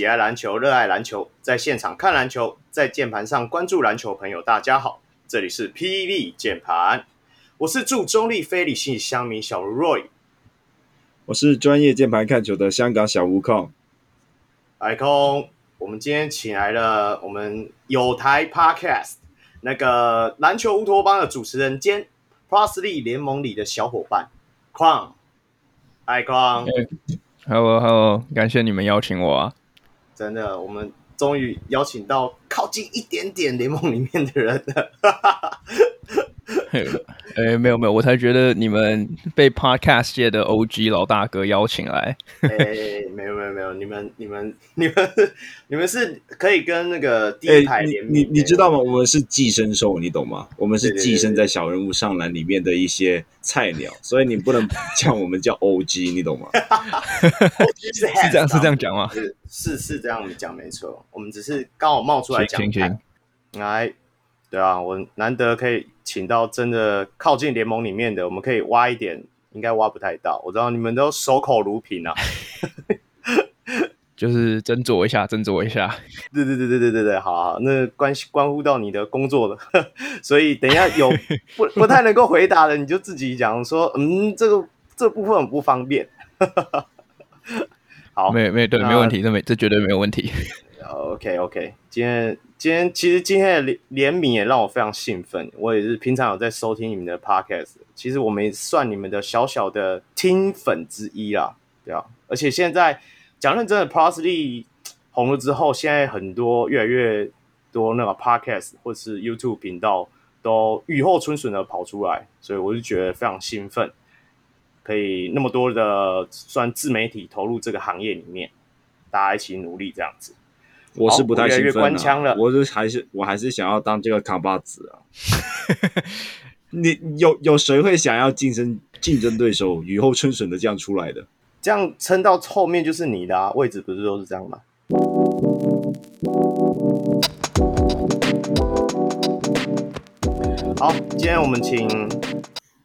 位喜爱篮球、热爱篮球，在现场看篮球，在键盘上关注篮球朋友，大家好，这里是霹雳键盘，我是驻中立非理性乡民小如 Roy，我是专业键盘看球的香港小吴控，海空，我们今天请来了我们有台 Podcast 那个篮球乌托邦的主持人兼 Plus League 联盟里的小伙伴矿，海空。Hello，Hello，感谢你们邀请我啊！真的，我们终于邀请到靠近一点点联盟里面的人了。哎，没有没有，我才觉得你们被 Podcast 界的 OG 老大哥邀请来。哎，没有没有没有，你们你们你们你们是可以跟那个第一排联名。你你知道吗？我们是寄生兽，你懂吗？我们是寄生在小人物上篮里面的一些菜鸟，所以你不能叫我们叫 OG，你懂吗？OG 是 是这样是这样讲吗？是是是这样讲没错，我们只是刚好冒出来讲。来，对啊，我难得可以。请到真的靠近联盟里面的，我们可以挖一点，应该挖不太到。我知道你们都守口如瓶啊，就是斟酌一下，斟酌一下。对对对对对对对，好，好，那关系关乎到你的工作了，所以等一下有 不不太能够回答的，你就自己讲说，嗯，这个这、部分很不方便。好，没没对，没问题，这没这绝对没有问题。OK OK，今天。今天其实今天的联联名也让我非常兴奋，我也是平常有在收听你们的 podcast，其实我们算你们的小小的听粉之一啦，对啊，而且现在讲认真的，Plus League 红了之后，现在很多越来越多那个 podcast 或是 YouTube 频道都雨后春笋的跑出来，所以我就觉得非常兴奋，可以那么多的算自媒体投入这个行业里面，大家一起努力这样子。我是不太兴奋了，我是还是我还是想要当这个扛把子啊！你有有谁会想要竞争竞争对手雨后春笋的这样出来的？这样撑到后面就是你的啊，位置不是都是这样吗？好，今天我们请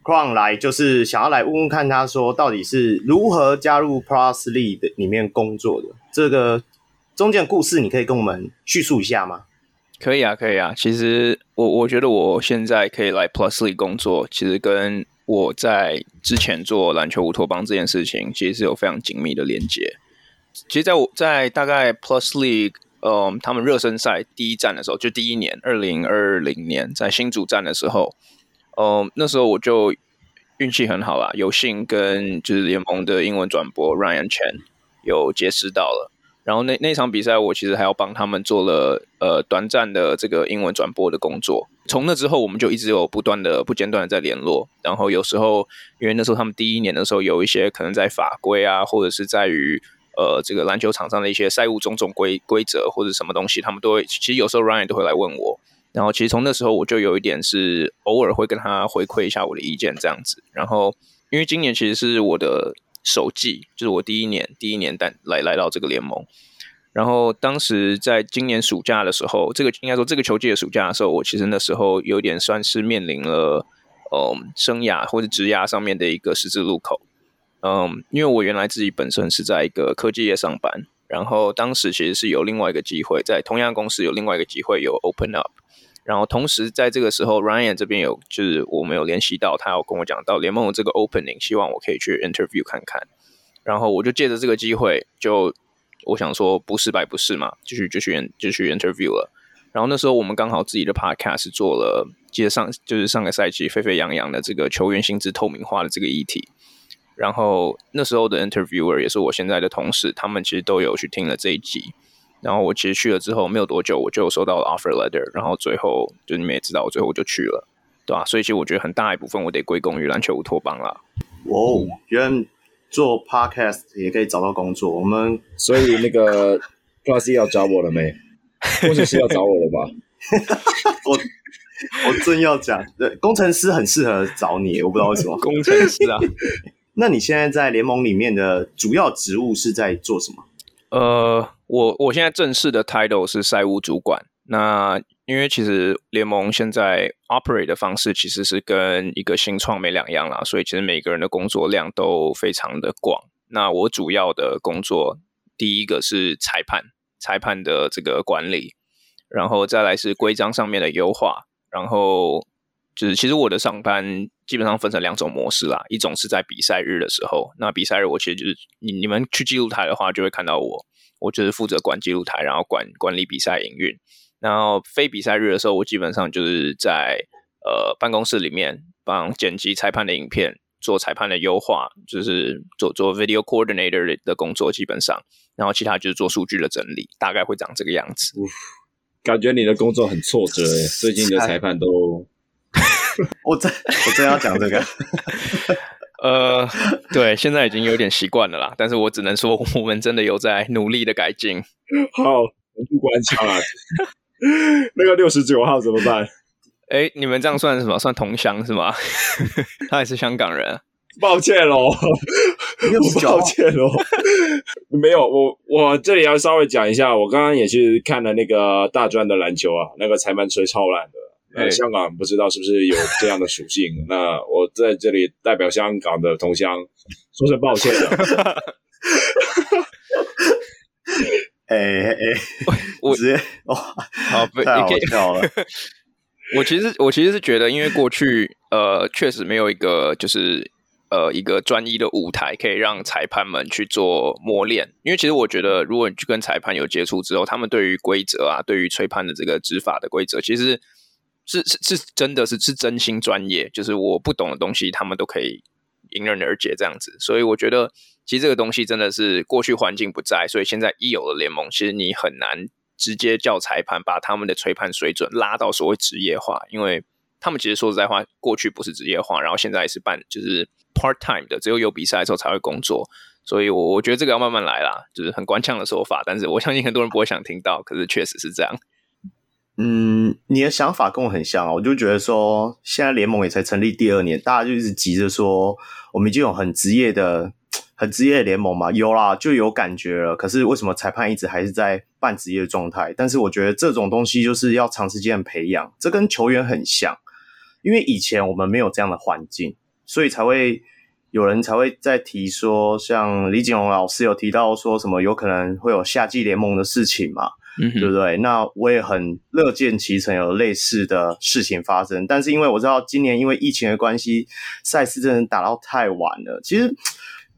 Crown 来，就是想要来问问看，他说到底是如何加入 Plus League 的里面工作的这个。中间的故事，你可以跟我们叙述一下吗？可以啊，可以啊。其实我我觉得我现在可以来 Plusly 工作，其实跟我在之前做篮球乌托邦这件事情，其实是有非常紧密的连接。其实在我在大概 Plus League，嗯，他们热身赛第一站的时候，就第一年，二零二零年在新主站的时候，嗯，那时候我就运气很好啦，有幸跟就是联盟的英文转播 Ryan Chen 有结识到了。然后那那场比赛，我其实还要帮他们做了呃短暂的这个英文转播的工作。从那之后，我们就一直有不断的、不间断的在联络。然后有时候，因为那时候他们第一年的时候，有一些可能在法规啊，或者是在于呃这个篮球场上的一些赛务种种规规则或者什么东西，他们都会其实有时候 Ryan 都会来问我。然后其实从那时候，我就有一点是偶尔会跟他回馈一下我的意见这样子。然后因为今年其实是我的。首季就是我第一年，第一年但来来到这个联盟，然后当时在今年暑假的时候，这个应该说这个球季的暑假的时候，我其实那时候有点算是面临了，嗯，生涯或者职涯上面的一个十字路口，嗯，因为我原来自己本身是在一个科技业上班，然后当时其实是有另外一个机会，在同样公司有另外一个机会有 open up。然后同时在这个时候，Ryan 这边有就是我们有联系到他，有跟我讲到联盟的这个 opening，希望我可以去 interview 看看。然后我就借着这个机会，就我想说不是白不是嘛，继续继续继续 interview 了。然后那时候我们刚好自己的 podcast 做了，记得上就是上个赛季沸沸扬扬的这个球员薪资透明化的这个议题。然后那时候的 interviewer 也是我现在的同事，他们其实都有去听了这一集。然后我其实去了之后没有多久，我就收到了 offer letter，然后最后就你们也知道，我最后我就去了，对吧？所以其实我觉得很大一部分我得归功于篮球乌托邦啦。哦，原来做 podcast 也可以找到工作，我们 所以那个 Plus 要找我了没？工程师要找我了吧？我我正要讲，对，工程师很适合找你，我不知道为什么。工程师啊，那你现在在联盟里面的主要职务是在做什么？呃。我我现在正式的 title 是赛务主管。那因为其实联盟现在 operate 的方式其实是跟一个新创没两样啦，所以其实每个人的工作量都非常的广。那我主要的工作第一个是裁判，裁判的这个管理，然后再来是规章上面的优化，然后就是其实我的上班基本上分成两种模式啦，一种是在比赛日的时候，那比赛日我其实就是你你们去记录台的话就会看到我，我就是负责管记录台，然后管管理比赛营运，然后非比赛日的时候，我基本上就是在呃办公室里面帮剪辑裁判的影片。做裁判的优化，就是做做 video coordinator 的工作，基本上，然后其他就是做数据的整理，大概会长这个样子。感觉你的工作很挫折耶，最近的裁判都，我真我真要讲这个，呃，对，现在已经有点习惯了啦，但是我只能说，我们真的有在努力的改进。好，我不关枪了，那个六十九号怎么办？哎，你们这样算什么？算同乡是吗？他也是香港人。抱歉喽，抱歉喽。没有，我我这里要稍微讲一下，我刚刚也是看了那个大专的篮球啊，那个裁判吹超烂的。呃，香港不知道是不是有这样的属性？那我在这里代表香港的同乡 说声抱歉了。哎哎，我直接哇，好，太好笑了。我其实我其实是觉得，因为过去呃确实没有一个就是呃一个专一的舞台可以让裁判们去做磨练。因为其实我觉得，如果你去跟裁判有接触之后，他们对于规则啊，对于吹判的这个执法的规则，其实是是是真的是是真心专业。就是我不懂的东西，他们都可以迎刃而解这样子。所以我觉得，其实这个东西真的是过去环境不在，所以现在一有了联盟，其实你很难。直接叫裁判把他们的吹判水准拉到所谓职业化，因为他们其实说实在话，过去不是职业化，然后现在是办就是 part time 的，只有有比赛的时候才会工作，所以我我觉得这个要慢慢来啦，就是很官腔的说法，但是我相信很多人不会想听到，可是确实是这样。嗯，你的想法跟我很像啊，我就觉得说，现在联盟也才成立第二年，大家就一直急着说，我们已经有很职业的。很职业的联盟嘛，有啦，就有感觉了。可是为什么裁判一直还是在半职业状态？但是我觉得这种东西就是要长时间培养，这跟球员很像。因为以前我们没有这样的环境，所以才会有人才会在提说，像李景龙老师有提到说什么有可能会有夏季联盟的事情嘛，嗯，对不对？那我也很乐见其成，有类似的事情发生。但是因为我知道今年因为疫情的关系，赛事真的打到太晚了，其实。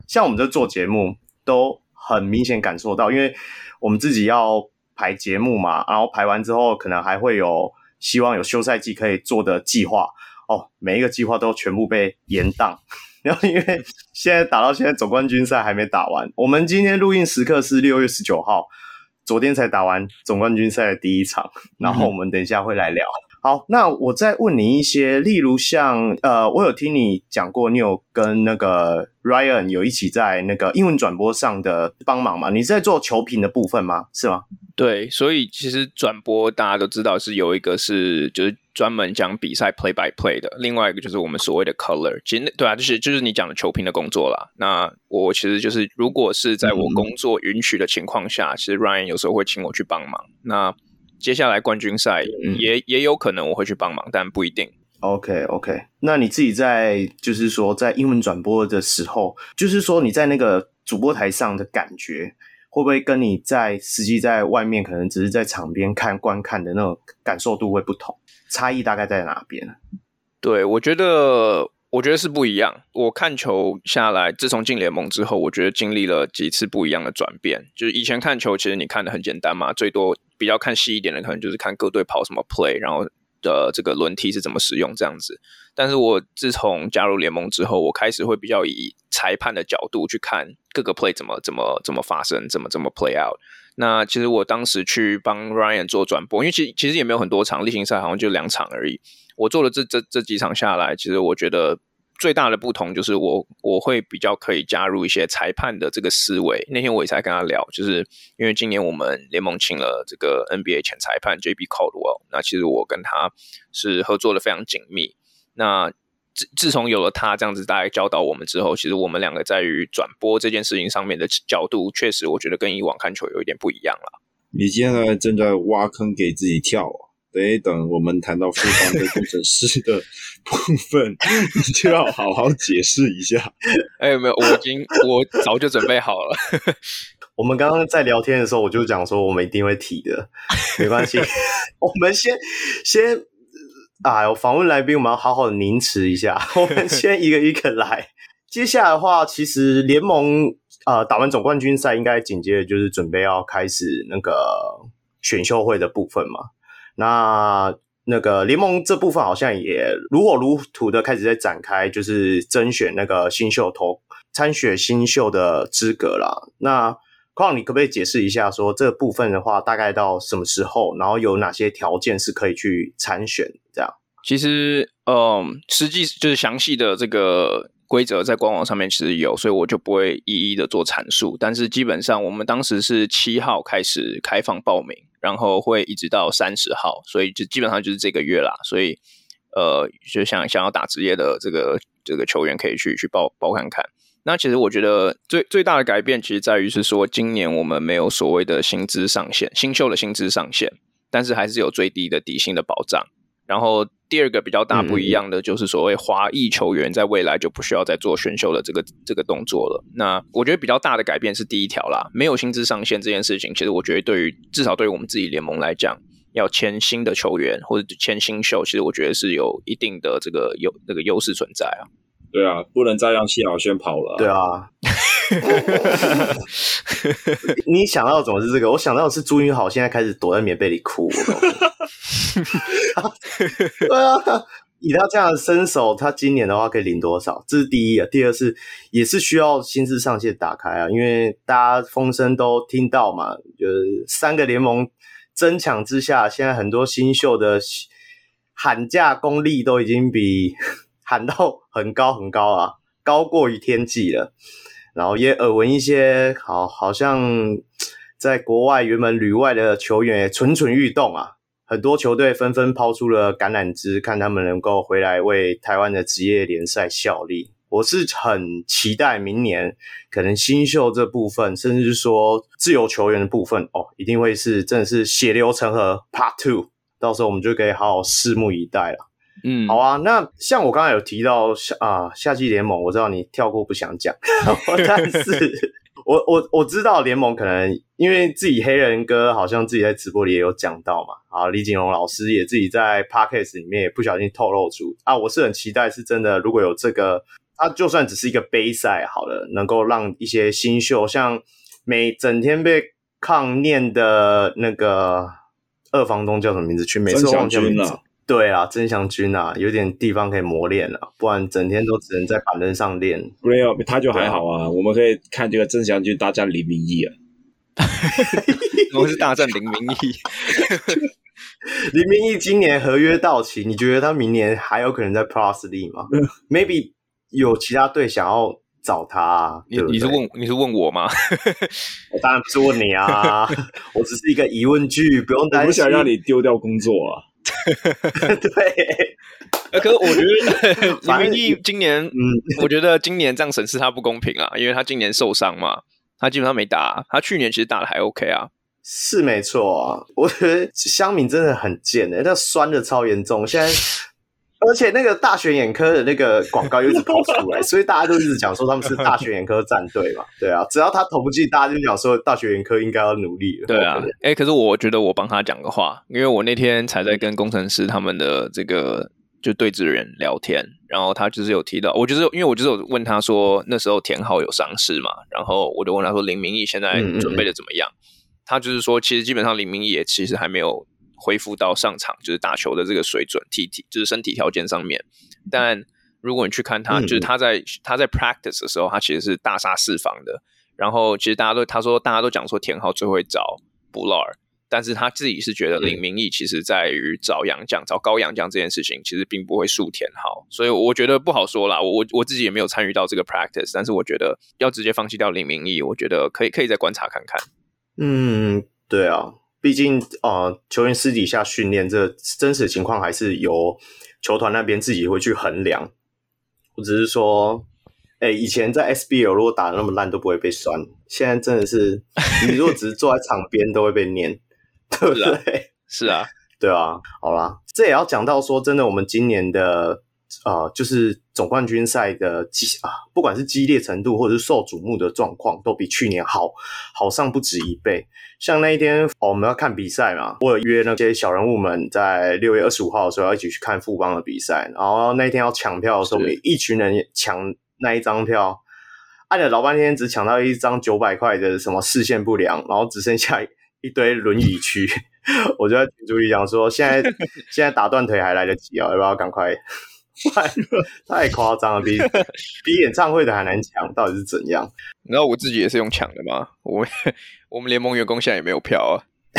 像我们这做节目，都很明显感受到，因为我们自己要排节目嘛，然后排完之后，可能还会有希望有休赛季可以做的计划哦，每一个计划都全部被延宕。然后因为现在打到现在总冠军赛还没打完，我们今天录音时刻是六月十九号，昨天才打完总冠军赛的第一场，然后我们等一下会来聊。好，那我再问你一些，例如像呃，我有听你讲过，你有跟那个 Ryan 有一起在那个英文转播上的帮忙吗？你是在做球评的部分吗？是吗？对，所以其实转播大家都知道是有一个是就是专门讲比赛 play by play 的，另外一个就是我们所谓的 color。其实对啊，就是就是你讲的球评的工作啦。那我其实就是如果是在我工作允许的情况下，嗯、其实 Ryan 有时候会请我去帮忙。那接下来冠军赛也、嗯、也有可能我会去帮忙，但不一定。OK OK，那你自己在就是说在英文转播的时候，就是说你在那个主播台上的感觉，会不会跟你在实际在外面可能只是在场边看观看的那种感受度会不同？差异大概在哪边？对，我觉得。我觉得是不一样。我看球下来，自从进联盟之后，我觉得经历了几次不一样的转变。就是以前看球，其实你看得很简单嘛，最多比较看细一点的，可能就是看各队跑什么 play，然后的这个轮替是怎么使用这样子。但是我自从加入联盟之后，我开始会比较以裁判的角度去看各个 play 怎么怎么怎么发生，怎么怎么 play out。那其实我当时去帮 Ryan 做转播，因为其其实也没有很多场例行赛，好像就两场而已。我做了这这这几场下来，其实我觉得最大的不同就是我我会比较可以加入一些裁判的这个思维。那天我也才跟他聊，就是因为今年我们联盟请了这个 NBA 前裁判 JB Caldwell，那其实我跟他是合作的非常紧密。那自自从有了他这样子大概教导我们之后，其实我们两个在于转播这件事情上面的角度，确实我觉得跟以往看球有一点不一样了。你现在正在挖坑给自己跳啊！等一等，我们谈到复方的工程师的部分，你 就要好好解释一下。哎，没有，我已经 我早就准备好了。我们刚刚在聊天的时候，我就讲说我们一定会提的，没关系。我们先先，哎呦，访问来宾我们要好好的凝持一下，我们先一个一个来。接下来的话，其实联盟啊、呃、打完总冠军赛，应该紧接着就是准备要开始那个选秀会的部分嘛。那那个联盟这部分好像也如火如荼的开始在展开，就是甄选那个新秀投参选新秀的资格啦。那况你可不可以解释一下说，说这部分的话大概到什么时候，然后有哪些条件是可以去参选这样？其实，嗯，实际就是详细的这个。规则在官网上面其实有，所以我就不会一一的做阐述。但是基本上，我们当时是七号开始开放报名，然后会一直到三十号，所以就基本上就是这个月啦。所以，呃，就想想要打职业的这个这个球员可以去去报报看看。那其实我觉得最最大的改变，其实在于是说，今年我们没有所谓的薪资上限，新秀的薪资上限，但是还是有最低的底薪的保障。然后第二个比较大不一样的就是所谓华裔球员在未来就不需要再做选秀的这个这个动作了。那我觉得比较大的改变是第一条啦，没有薪资上限这件事情，其实我觉得对于至少对于我们自己联盟来讲，要签新的球员或者签新秀，其实我觉得是有一定的这个优那个优势存在啊。对啊，不能再让谢晓轩跑了啊。对啊。你想到的怎么是这个？我想到的是朱云豪现在开始躲在棉被里哭。对啊，以他这样的身手，他今年的话可以领多少？这是第一啊。第二是也是需要薪资上限打开啊，因为大家风声都听到嘛，就是三个联盟争抢之下，现在很多新秀的喊价功力都已经比喊到很高很高啊，高过于天际了。然后也耳闻一些好，好像在国外原本旅外的球员也蠢蠢欲动啊，很多球队纷纷抛出了橄榄枝，看他们能够回来为台湾的职业联赛效力。我是很期待明年可能新秀这部分，甚至是说自由球员的部分哦，一定会是真的是血流成河 Part Two，到时候我们就可以好好拭目以待了。嗯，好啊。那像我刚才有提到夏啊夏季联盟，我知道你跳过不想讲，但是我我我知道联盟可能因为自己黑人哥好像自己在直播里也有讲到嘛。啊，李锦龙老师也自己在 podcast 里面也不小心透露出啊，我是很期待是真的，如果有这个，他就算只是一个杯赛好了，能够让一些新秀，像每整天被抗念的那个二房东叫什么名字？去每次忘记名字。对啊，曾祥军啊，有点地方可以磨练啊，不然整天都只能在板凳上练。没有，他就还好啊。啊我们可以看这个曾祥军大战林明义啊。我们是大战林明义。林明义今年合约到期，你觉得他明年还有可能在 Plus League 吗？Maybe 有其他队想要找他啊？你你是问你是问我吗？我当然不是问你啊，我只是一个疑问句，不用担心。我不想让你丢掉工作啊。对，可是我觉得李明义今年，嗯，我觉得今年这样审视他不公平啊，因为他今年受伤嘛，他基本上没打，他去年其实打的还 OK 啊，是没错啊，我觉得香敏真的很贱的，那酸的超严重，现在。而且那个大学眼科的那个广告又一直跑出来，所以大家都一直讲说他们是大学眼科战队嘛。对啊，只要他投不进，大家就讲说大学眼科应该要努力了。对啊，哎、欸，可是我觉得我帮他讲个话，因为我那天才在跟工程师他们的这个就对峙人聊天，然后他就是有提到，我就是因为我就是有问他说那时候田浩有伤势嘛，然后我就问他说林明义现在准备的怎么样？嗯嗯他就是说其实基本上林明义也其实还没有。恢复到上场就是打球的这个水准，体体就是身体条件上面。但如果你去看他，嗯、就是他在他在 practice 的时候，他其实是大杀四方的。然后其实大家都他说大家都讲说田浩最会找 Butler，但是他自己是觉得林明义其实在于找洋将、找高洋将这件事情，其实并不会输田浩。所以我觉得不好说啦。我我我自己也没有参与到这个 practice，但是我觉得要直接放弃掉林明义，我觉得可以可以再观察看看。嗯，对啊。毕竟，呃，球员私底下训练，这真实情况还是由球团那边自己会去衡量。我只是说，哎、欸，以前在 SBL 如果打得那么烂都不会被酸，现在真的是，你如果只是坐在场边都会被念，对不对？是啊，对啊。好啦，这也要讲到说，真的，我们今年的呃，就是总冠军赛的激啊，不管是激烈程度或者是受瞩目的状况，都比去年好好上不止一倍。像那一天，哦，我们要看比赛嘛，我有约那些小人物们在六月二十五号的时候要一起去看富邦的比赛，然后那一天要抢票的时候，我们一群人抢那一张票，按了老半天，只抢到一张九百块的什么视线不良，然后只剩下一堆轮椅区。我就在群组里讲说，现在现在打断腿还来得及啊，要不要赶快？太太夸张了，比 比演唱会的还难抢，到底是怎样？然后我自己也是用抢的嘛，我们 我们联盟员工现在也没有票啊。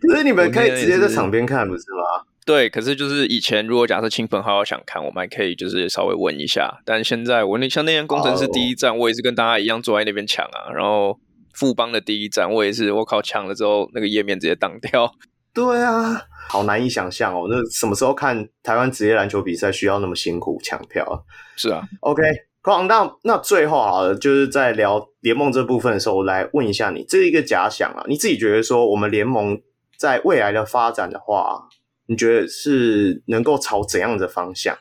可是你们可以直接在场边看，不是吗？对，可是就是以前如果假设亲朋好友想看，我们还可以就是稍微问一下。但现在我那像那天工程师第一站，我也是跟大家一样坐在那边抢啊。然后富邦的第一站，我也是我靠抢了之后，那个页面直接当掉。对啊。好难以想象哦，那什么时候看台湾职业篮球比赛需要那么辛苦抢票？是啊，OK，好那那最后好了，就是在聊联盟这部分的时候，我来问一下你，这一个假想啊，你自己觉得说我们联盟在未来的发展的话，你觉得是能够朝怎样的方向？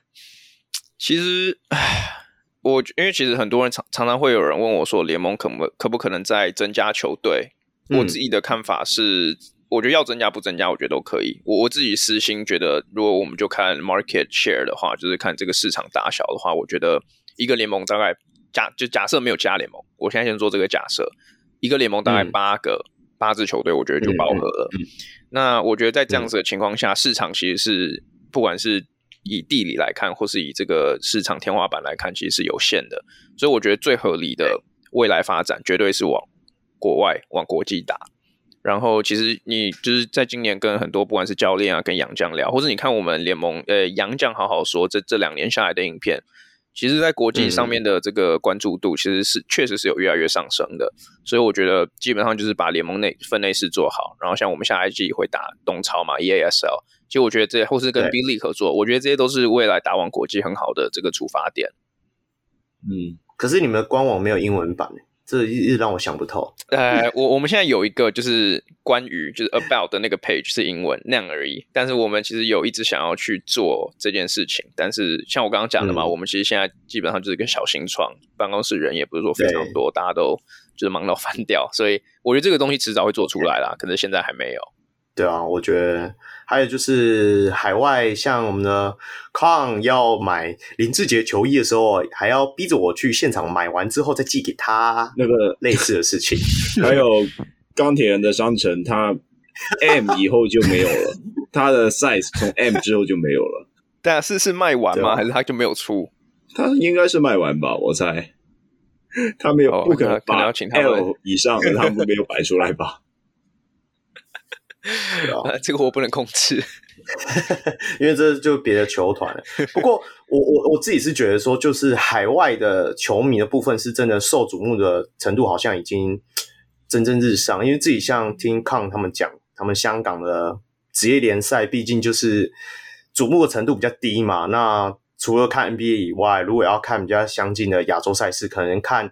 其实，我因为其实很多人常常常会有人问我说，联盟可不可不可能再增加球队？嗯、我自己的看法是。我觉得要增加不增加，我觉得都可以。我我自己私心觉得，如果我们就看 market share 的话，就是看这个市场大小的话，我觉得一个联盟大概假就假设没有加联盟，我现在先做这个假设，一个联盟大概八个、嗯、八支球队，我觉得就饱和了。嗯嗯嗯、那我觉得在这样子的情况下，嗯、市场其实是不管是以地理来看，或是以这个市场天花板来看，其实是有限的。所以我觉得最合理的未来发展，绝对是往国外、往国际打。然后，其实你就是在今年跟很多不管是教练啊，跟杨将聊，或者你看我们联盟呃杨将好好说，这这两年下来的影片，其实，在国际上面的这个关注度，其实是、嗯、确实是有越来越上升的。所以我觉得基本上就是把联盟内分内事做好。然后像我们下一季会打东超嘛，EASL，其实我觉得这些或是跟 B League 合作，我觉得这些都是未来打往国际很好的这个出发点。嗯，可是你们的官网没有英文版这一直让我想不透。呃，我我们现在有一个就是关于就是 about 的那个 page 是英文那样而已。但是我们其实有一直想要去做这件事情。但是像我刚刚讲的嘛，嗯、我们其实现在基本上就是个小型创，办公室人也不是说非常多，大家都就是忙到 翻掉。所以我觉得这个东西迟早会做出来啦，可能现在还没有。对啊，我觉得还有就是海外，像我们的 Kong 要买林志杰球衣的时候，还要逼着我去现场买完之后再寄给他，那个类似的事情。还有钢铁人的商城，他 M 以后就没有了，他的 size 从 M 之后就没有了。但是是卖完吗？啊、还是他就没有出？他应该是卖完吧，我猜。他没有，哦、不可能把 L 以上的他们没有摆出来吧。啊，这个我不能控制，因为这就别的球团了。不过我我我自己是觉得说，就是海外的球迷的部分是真的受瞩目的程度好像已经蒸蒸日上。因为自己像听康他们讲，他们香港的职业联赛毕竟就是瞩目的程度比较低嘛。那除了看 NBA 以外，如果要看比较相近的亚洲赛事，可能看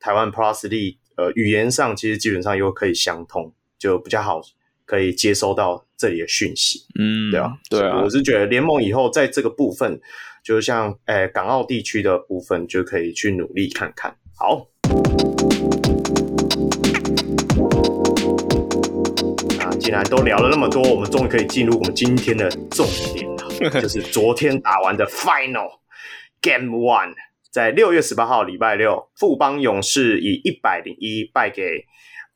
台湾 Plus League，呃，语言上其实基本上又可以相通，就比较好。可以接收到这里的讯息，嗯，对啊，对啊，我是觉得联盟以后在这个部分，就像诶、欸、港澳地区的部分，就可以去努力看看。好，那既然都聊了那么多，我们终于可以进入我们今天的重点了，就是昨天打完的 Final Game One，在六月十八号礼拜六，富邦勇士以一百零一败给。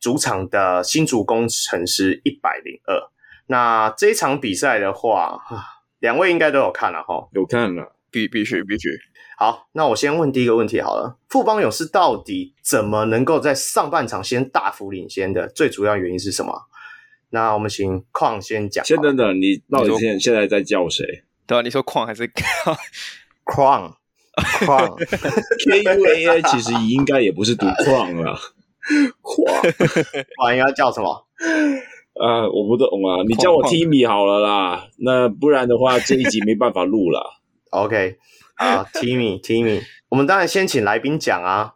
主场的新竹工程师一百零二。那这一场比赛的话，两位应该都有看了哈，有看了，必必须必须。好，那我先问第一个问题好了，富邦勇士到底怎么能够在上半场先大幅领先的？最主要原因是什么？那我们请矿先讲。先等等，你到底现在现在在叫谁？对啊，你说矿还是 矿？矿矿 K U A A 其实应该也不是读矿了。哇，应该叫什么？啊，我不懂啊，你叫我 Timmy 好了啦。那不然的话，这一集没办法录了。OK，啊、uh,，Timmy，Timmy，我们当然先请来宾讲啊。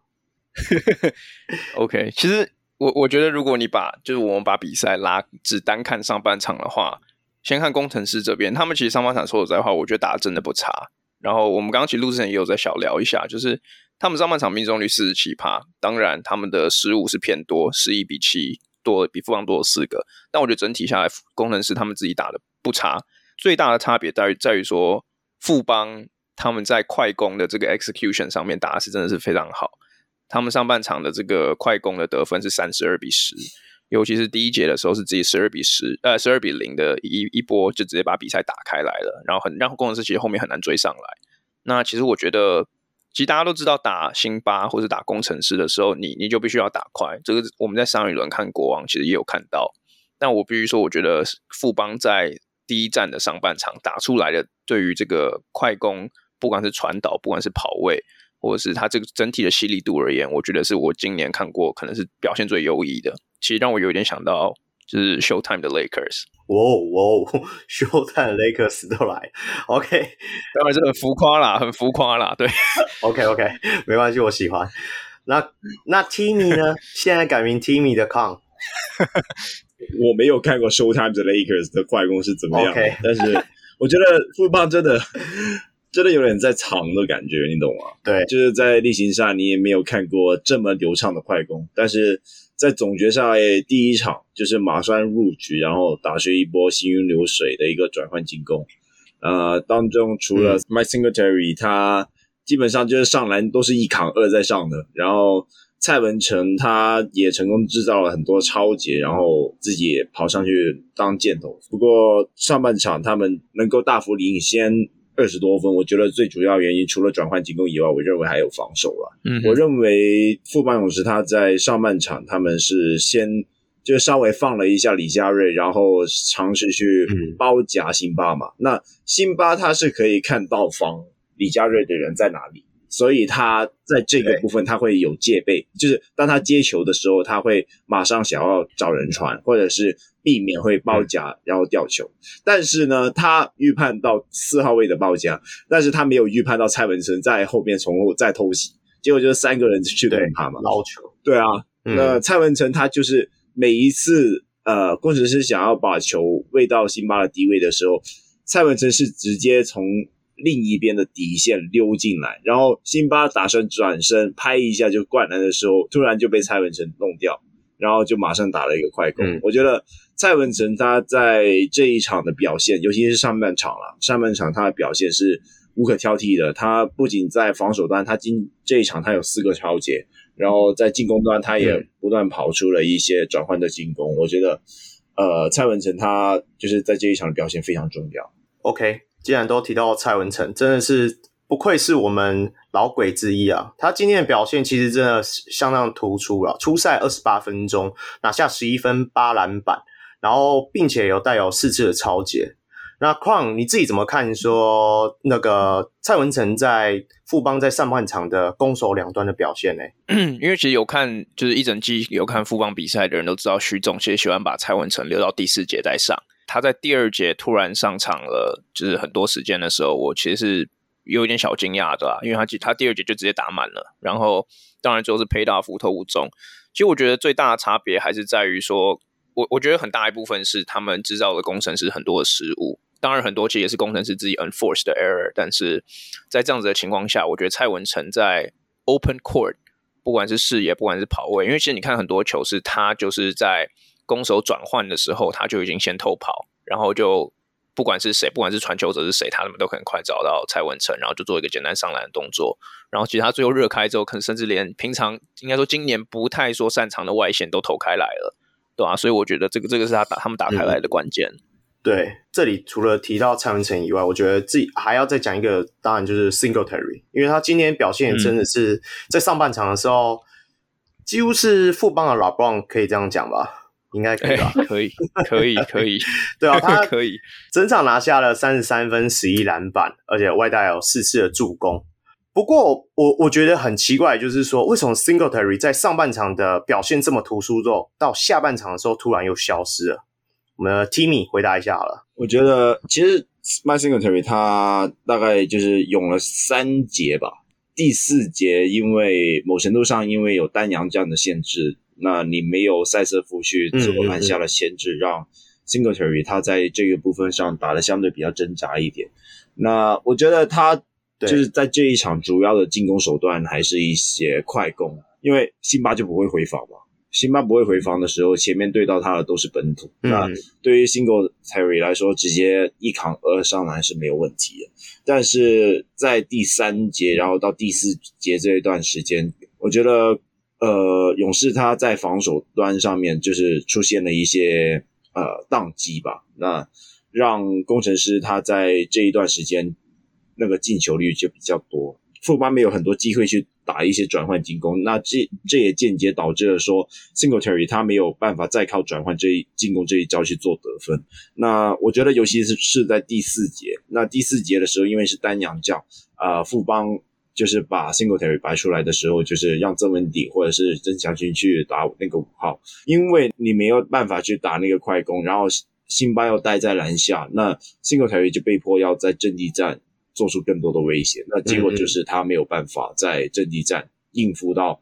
OK，其实我我觉得，如果你把就是我们把比赛拉只单看上半场的话，先看工程师这边，他们其实上半场说实在话，我觉得打得真的不差。然后我们刚刚其实录之前也有在小聊一下，就是他们上半场命中率四十七趴，当然他们的失误是偏多，十一比七多，比富邦多了四个。但我觉得整体下来，攻城狮他们自己打得不差，最大的差别在于在于说富邦他们在快攻的这个 execution 上面打的是真的是非常好。他们上半场的这个快攻的得分是三十二比十。尤其是第一节的时候是直接十二比十，呃，十二比零的一一波就直接把比赛打开来了，然后很让工程师其实后面很难追上来。那其实我觉得，其实大家都知道打辛巴或者打工程师的时候，你你就必须要打快。这个我们在上一轮看国王其实也有看到。但我必须说，我觉得富邦在第一战的上半场打出来的对于这个快攻，不管是传导，不管是跑位，或者是他这个整体的犀利度而言，我觉得是我今年看过可能是表现最优异的。其实让我有点想到，就是 Showtime 的 Lakers。哇哇，Showtime 的 Lakers 都来，OK，当然是很浮夸啦，很浮夸啦，对，OK OK，没关系，我喜欢。那那 Timmy 呢？现在改名 Timmy 的 Con，我没有看过 Showtime 的 Lakers 的快攻是怎么样，okay. 但是我觉得富邦真的。真的有点在藏的感觉，你懂吗？对，就是在例行赛你也没有看过这么流畅的快攻，但是在总决赛第一场就是马上入局，然后打出一波行云流水的一个转换进攻。呃，当中除了 Mike Singletary，他基本上就是上篮都是一扛二在上的，然后蔡文成他也成功制造了很多抄截，然后自己也跑上去当箭头。不过上半场他们能够大幅领先。二十多分，我觉得最主要原因除了转换进攻以外，我认为还有防守了。嗯，我认为富邦勇士他在上半场他们是先就稍微放了一下李佳瑞，然后尝试去包夹辛巴嘛。嗯、那辛巴他是可以看到防李佳瑞的人在哪里，所以他在这个部分他会有戒备，就是当他接球的时候，他会马上想要找人传，或者是。避免会包夹，然后掉球。但是呢，他预判到四号位的包夹，但是他没有预判到蔡文诚在后面从后再偷袭，结果就是三个人去跟他嘛捞球。对啊，嗯、那蔡文成他就是每一次呃，工程师想要把球喂到辛巴的低位的时候，蔡文成是直接从另一边的底线溜进来，然后辛巴打算转身拍一下就灌篮的时候，突然就被蔡文成弄掉，然后就马上打了一个快攻。嗯、我觉得。蔡文成他在这一场的表现，尤其是上半场了，上半场他的表现是无可挑剔的。他不仅在防守端，他今这一场他有四个抄截，然后在进攻端他也不断跑出了一些转换的进攻。我觉得，呃，蔡文成他就是在这一场的表现非常重要。OK，既然都提到蔡文成，真的是不愧是我们老鬼之一啊！他今天的表现其实真的相当突出了，初赛二十八分钟拿下十一分八篮板。然后，并且有带有四次的超节。那况你自己怎么看？说那个蔡文成在富邦在上半场的攻守两端的表现呢？因为其实有看，就是一整季有看富邦比赛的人都知道，许总其实喜欢把蔡文成留到第四节再上。他在第二节突然上场了，就是很多时间的时候，我其实是有一点小惊讶的啦，因为他他第二节就直接打满了，然后当然最后是 paid off 投五中。其实我觉得最大的差别还是在于说。我我觉得很大一部分是他们制造的工程师很多的失误，当然很多其实也是工程师自己 unforced 的 error。但是在这样子的情况下，我觉得蔡文诚在 open court，不管是视野，不管是跑位，因为其实你看很多球是他就是在攻守转换的时候，他就已经先偷跑，然后就不管是谁，不管是传球者是谁，他们都很快找到蔡文诚，然后就做一个简单上篮的动作。然后其实他最后热开之后，可能甚至连平常应该说今年不太说擅长的外线都投开来了。对啊，所以我觉得这个这个是他打他们打开来的关键。嗯、对，这里除了提到蔡文成以外，我觉得自己还要再讲一个，当然就是 Singletary，因为他今天表现真的是在上半场的时候，嗯、几乎是富邦的 LeBron，可以这样讲吧？应该可以吧？可以，可以，可以。对啊，他 可以整场拿下了三十三分、十一篮板，而且外带有四次的助攻。不过我我觉得很奇怪，就是说为什么 Singletary 在上半场的表现这么突出之后，到下半场的时候突然又消失了？我们的 Timmy 回答一下好了。我觉得其实 My Singletary 他大概就是用了三节吧，第四节因为某程度上因为有丹阳这样的限制，那你没有塞瑟夫去自我篮下的限制，让 Singletary 他在这个部分上打的相对比较挣扎一点。那我觉得他就是在这一场主要的进攻手段还是一些快攻，因为辛巴就不会回防嘛。辛巴不会回防的时候，前面对到他的都是本土。嗯、那对于 Single Terry 来说，直接一扛二上篮是没有问题的。但是在第三节，然后到第四节这一段时间，我觉得呃，勇士他在防守端上面就是出现了一些呃宕机吧。那让工程师他在这一段时间那个进球率就比较多。富邦没有很多机会去打一些转换进攻，那这这也间接导致了说，Singletary 他没有办法再靠转换这一进攻这一招去做得分。那我觉得尤其是是在第四节，那第四节的时候，因为是单阳教，啊、呃，富邦就是把 Singletary 摆出来的时候，就是让曾文鼎或者是曾祥钧去打那个五号，因为你没有办法去打那个快攻，然后辛巴要待在篮下，那 Singletary 就被迫要在阵地战。做出更多的威胁，那结果就是他没有办法在阵地战应付到，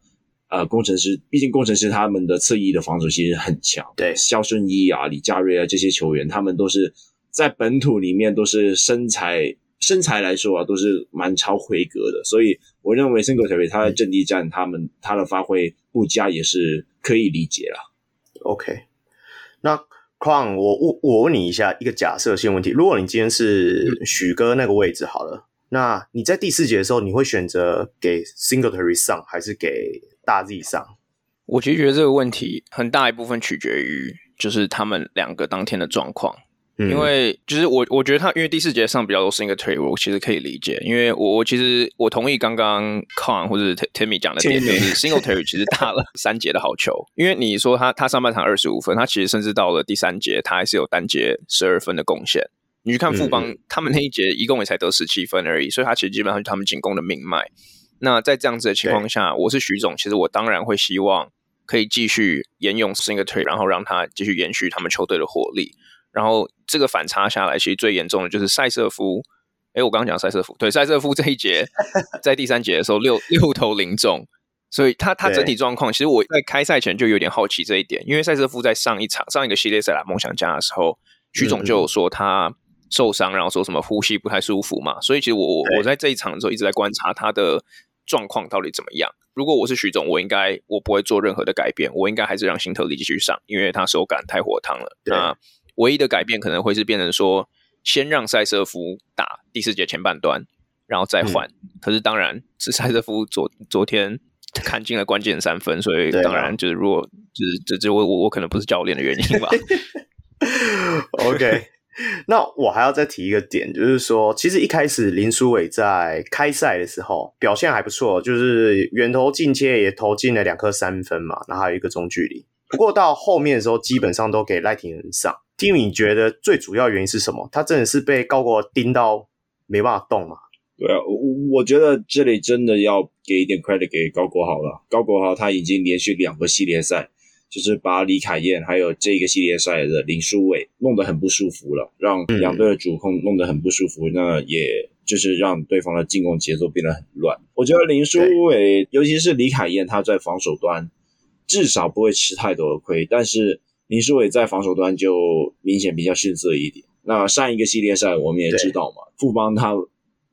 嗯、呃，工程师。毕竟工程师他们的侧翼的防守其实很强，对，肖顺义啊、李佳瑞啊这些球员，他们都是在本土里面都是身材身材来说啊，都是蛮超规格的。所以我认为 Singletary 他在阵地战他们、嗯、他的发挥不佳也是可以理解啦。OK，那。况，我我，我问你一下一个假设性问题：如果你今天是许哥那个位置好了，那你在第四节的时候，你会选择给 Singletary 上，还是给大 Z 上？我其实觉得这个问题很大一部分取决于就是他们两个当天的状况。因为就是我，我觉得他因为第四节上比较多 Singletary，我其实可以理解。因为我我其实我同意刚刚 Kong 或者 Timmy 讲的点，就是 Singletary 其实打了三节的好球。因为你说他他上半场二十五分，他其实甚至到了第三节，他还是有单节十二分的贡献。你去看富邦，嗯、他们那一节一共也才得十七分而已，所以他其实基本上是他们进攻的命脉。那在这样子的情况下，我是徐总，其实我当然会希望可以继续沿用 Singletary，然后让他继续延续他们球队的火力。然后这个反差下来，其实最严重的就是塞瑟夫。诶，我刚刚讲赛瑟夫，对，塞瑟夫这一节 在第三节的时候六六投零中，所以他他整体状况，其实我在开赛前就有点好奇这一点，因为塞瑟夫在上一场上一个系列赛打，梦想家的时候，徐总就有说他受伤，然后说什么呼吸不太舒服嘛，所以其实我我在这一场的时候一直在观察他的状况到底怎么样。如果我是徐总，我应该我不会做任何的改变，我应该还是让辛特利继续上，因为他手感太火烫了。那唯一的改变可能会是变成说，先让赛瑟夫打第四节前半段，然后再换。嗯、可是当然是赛瑟夫昨昨天砍进了关键三分，所以当然就是如果就是这这我我我可能不是教练的原因吧。OK，那我还要再提一个点，就是说，其实一开始林书伟在开赛的时候表现还不错，就是远投近切也投进了两颗三分嘛，然后还有一个中距离。不过到后面的时候，基本上都给赖廷恩上。Tim，你觉得最主要原因是什么？他真的是被高国盯到没办法动吗？对啊，我我觉得这里真的要给一点 credit 给高国豪了。高国豪他已经连续两个系列赛，就是把李凯燕还有这个系列赛的林书伟弄得很不舒服了，让两队的主控弄得很不舒服。嗯、那也就是让对方的进攻节奏变得很乱。我觉得林书伟，尤其是李凯燕，他在防守端至少不会吃太多的亏，但是。林书伟在防守端就明显比较逊色一点。那上一个系列赛我们也知道嘛，富邦他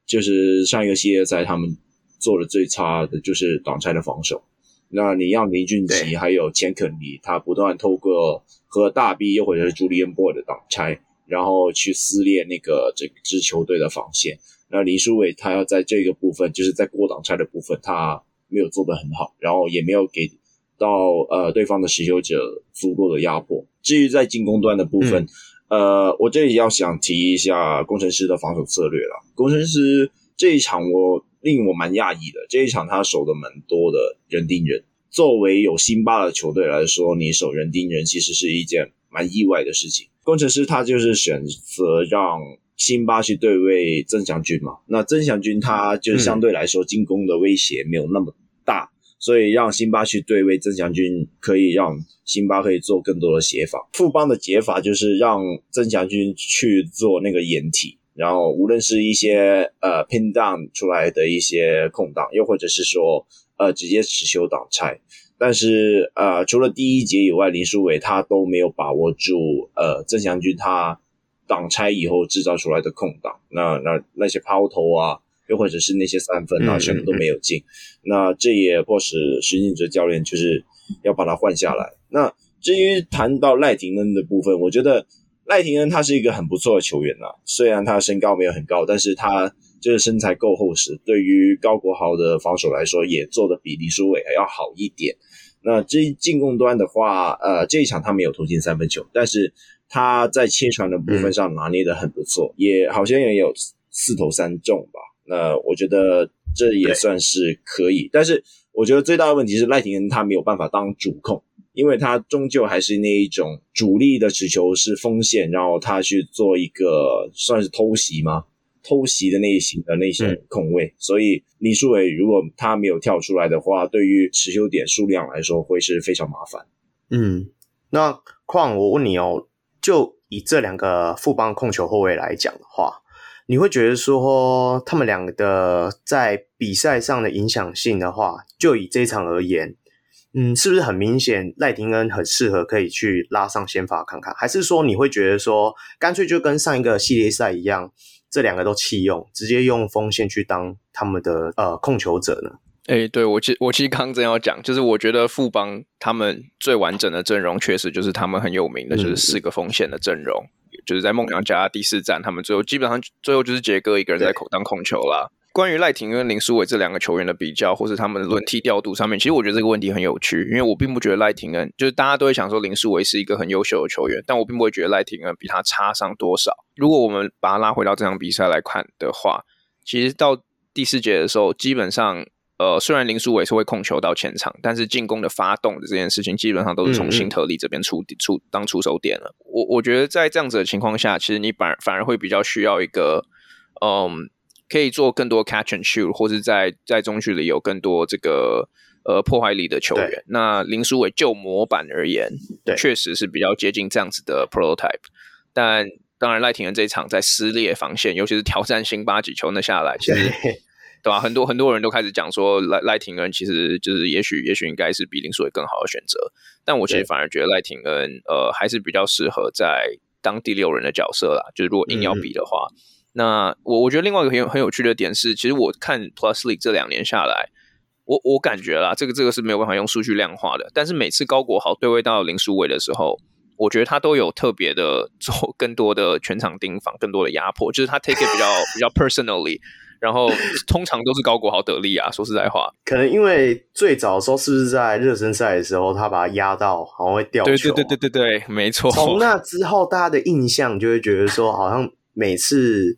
就是上一个系列赛他们做的最差的就是挡拆的防守。那你让林俊杰还有钱肯尼，他不断透过和大 B 又或者是朱利安波的挡拆，然后去撕裂那个整支球队的防线。那林书伟他要在这个部分，就是在过挡拆的部分，他没有做得很好，然后也没有给。到呃，对方的持球者足够的压迫。至于在进攻端的部分，嗯、呃，我这里要想提一下工程师的防守策略了。工程师这一场我令我蛮讶异的，这一场他守的蛮多的人盯人。作为有辛巴的球队来说，你守人盯人其实是一件蛮意外的事情。工程师他就是选择让辛巴去对位曾祥军嘛，那曾祥军他就是相对来说进攻的威胁没有那么大。嗯所以让辛巴去对位曾祥军，可以让辛巴可以做更多的协防。富邦的解法就是让曾祥军去做那个掩体，然后无论是一些呃 pin down 出来的一些空档，又或者是说呃直接持球挡拆。但是呃，除了第一节以外，林书伟他都没有把握住呃郑祥军他挡拆以后制造出来的空档，那那那些抛投啊，又或者是那些三分啊，什么都没有进。嗯嗯嗯，那这也迫使施晋哲教练就是要把他换下来。那至于谈到赖廷恩的部分，我觉得赖廷恩他是一个很不错的球员呐，虽然他身高没有很高，但是他就是身材够厚实，对于高国豪的防守来说，也做的比李书伟还要好一点。那至于进攻端的话，呃，这一场他没有投进三分球，但是他在切传的部分上拿捏的很不错，嗯、也好像也有四投三中吧。那我觉得这也算是可以，但是我觉得最大的问题是赖廷恩他没有办法当主控。因为他终究还是那一种主力的持球是锋线，然后他去做一个算是偷袭吗？偷袭的类型的那些控卫，嗯、所以李书伟如果他没有跳出来的话，对于持球点数量来说会是非常麻烦。嗯，那况我问你哦，就以这两个副帮控球后卫来讲的话，你会觉得说他们两个的在比赛上的影响性的话，就以这一场而言？嗯，是不是很明显赖廷恩很适合可以去拉上先发看看？还是说你会觉得说干脆就跟上一个系列赛一样，这两个都弃用，直接用锋线去当他们的呃控球者呢？哎、欸，对，我其我其实刚刚正要讲，就是我觉得富邦他们最完整的阵容，确实就是他们很有名的，就是四个锋线的阵容，嗯、就是在梦想家第四站，他们最后基本上最后就是杰哥一个人在口当控球啦。关于赖廷恩跟林书伟这两个球员的比较，或是他们的轮替调度上面，其实我觉得这个问题很有趣，因为我并不觉得赖廷恩就是大家都会想说林书伟是一个很优秀的球员，但我并不会觉得赖廷恩比他差上多少。如果我们把他拉回到这场比赛来看的话，其实到第四节的时候，基本上呃，虽然林书伟是会控球到前场，但是进攻的发动的这件事情，基本上都是从新特利这边出出当出手点了。我我觉得在这样子的情况下，其实你反而反而会比较需要一个嗯。可以做更多 catch and shoot，或是在在中距离有更多这个呃破坏力的球员。那林书伟就模板而言，对确实是比较接近这样子的 prototype。但当然，赖廷恩这一场在撕裂防线，尤其是挑战辛巴几球那下来，其实对，对吧？很多很多人都开始讲说赖赖廷恩其实就是也许也许应该是比林书伟更好的选择。但我其实反而觉得赖廷恩呃还是比较适合在当第六人的角色啦。就是如果硬要比的话。嗯那我我觉得另外一个很有很有趣的点是，其实我看 Plus League 这两年下来，我我感觉啦，这个这个是没有办法用数据量化的。但是每次高国豪对位到林书伟的时候，我觉得他都有特别的做更多的全场盯防，更多的压迫，就是他 take it 比较 比较 personally，然后通常都是高国豪得利啊。说实在话，可能因为最早的时候是不是在热身赛的时候，他把他压到好像会掉球？对对对对对对，没错。从那之后，大家的印象就会觉得说，好像。每次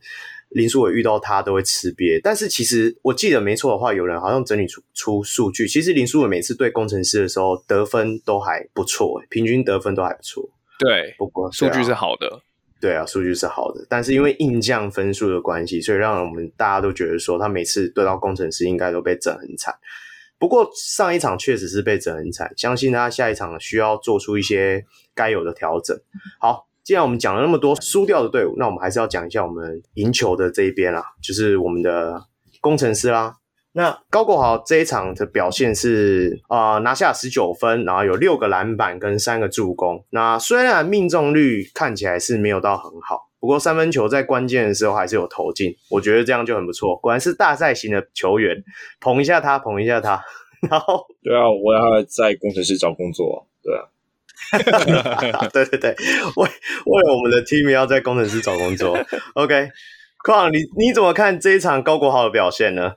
林书伟遇到他都会吃瘪，但是其实我记得没错的话，有人好像整理出出数据，其实林书伟每次对工程师的时候得分都还不错，平均得分都还不错。对，不过数据是好的。对啊，数据是好的，但是因为硬降分数的关系，所以让我们大家都觉得说他每次对到工程师应该都被整很惨。不过上一场确实是被整很惨，相信他下一场需要做出一些该有的调整。好。既然我们讲了那么多输掉的队伍，那我们还是要讲一下我们赢球的这一边啦，就是我们的工程师啦。那高国豪这一场的表现是啊、呃，拿下十九分，然后有六个篮板跟三个助攻。那虽然命中率看起来是没有到很好，不过三分球在关键的时候还是有投进，我觉得这样就很不错。果然是大赛型的球员，捧一下他，捧一下他。然后，对啊，我要在工程师找工作，对啊。对对对，为为了我们的 team 要在工程师找工作。OK，况你你怎么看这一场高国豪的表现呢？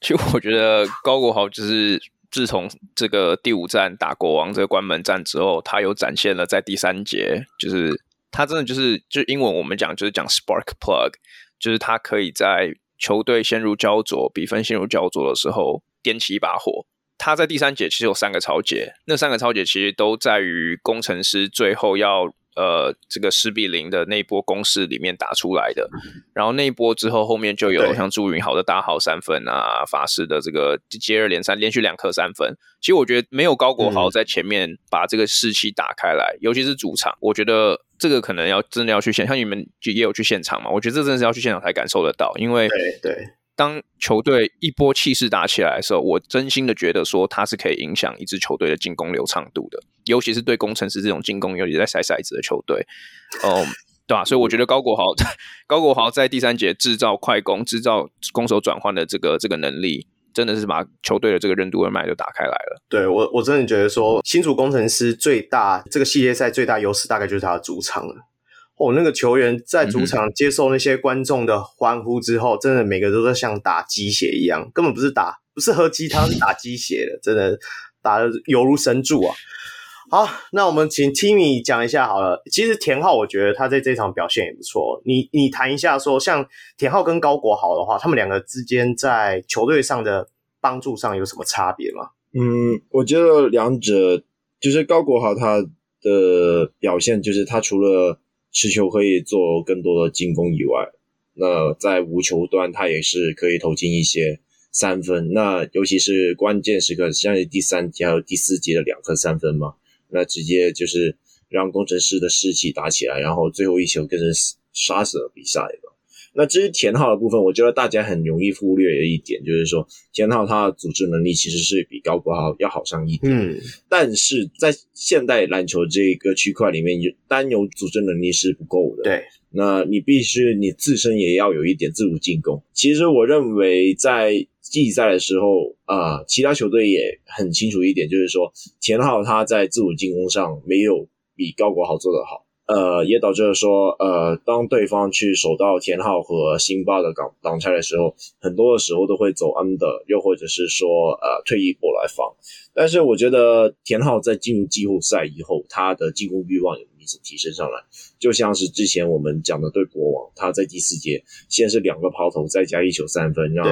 其实我觉得高国豪就是自从这个第五战打国王这个关门战之后，他有展现了在第三节，就是他真的就是就英文我们讲就是讲 spark plug，就是他可以在球队陷入焦灼、比分陷入焦灼的时候点起一把火。他在第三节其实有三个抄截，那三个抄截其实都在于工程师最后要呃这个十比零的那一波攻势里面打出来的。然后那一波之后，后面就有像朱云豪的大号三分啊，法师的这个接二连三连续两颗三分。其实我觉得没有高国豪在前面把这个士气打开来，嗯、尤其是主场，我觉得这个可能要真的要去现，像你们就也有去现场嘛？我觉得这真的是要去现场才感受得到，因为对对。当球队一波气势打起来的时候，我真心的觉得说他是可以影响一支球队的进攻流畅度的，尤其是对工程师这种进攻尤其在筛骰子的球队，嗯，对吧？所以我觉得高国豪，高国豪在第三节制造快攻、制造攻守转换的这个这个能力，真的是把球队的这个任督二脉就打开来了。对我，我真的觉得说，新竹工程师最大这个系列赛最大优势，大概就是他的主场了。哦，那个球员在主场接受那些观众的欢呼之后，嗯、真的每个都在像打鸡血一样，根本不是打，不是喝鸡汤，是打鸡血的，真的打的犹如神助啊！好，那我们请 Timmy 讲一下好了。其实田浩，我觉得他在这场表现也不错。你你谈一下说，像田浩跟高国豪的话，他们两个之间在球队上的帮助上有什么差别吗？嗯，我觉得两者就是高国豪他的表现，就是他除了持球可以做更多的进攻以外，那在无球端他也是可以投进一些三分。那尤其是关键时刻，像第三节还有第四节的两颗三分嘛，那直接就是让工程师的士气打起来，然后最后一球更是杀死了比赛了。那至于田浩的部分，我觉得大家很容易忽略的一点，就是说田浩他的组织能力其实是比高国豪要好上一点。嗯，但是在现代篮球这个区块里面，单有组织能力是不够的。对，那你必须你自身也要有一点自主进攻。其实我认为在季赛的时候啊、呃，其他球队也很清楚一点，就是说田浩他在自主进攻上没有比高国豪做得好。呃，也导致了说，呃，当对方去守到田浩和辛巴的挡挡拆的时候，很多的时候都会走 under，又或者是说，呃，退一步来防。但是我觉得田浩在进入季后赛以后，他的进攻欲望有明显提升上来，就像是之前我们讲的对国王，他在第四节先是两个抛投，再加一球三分，然后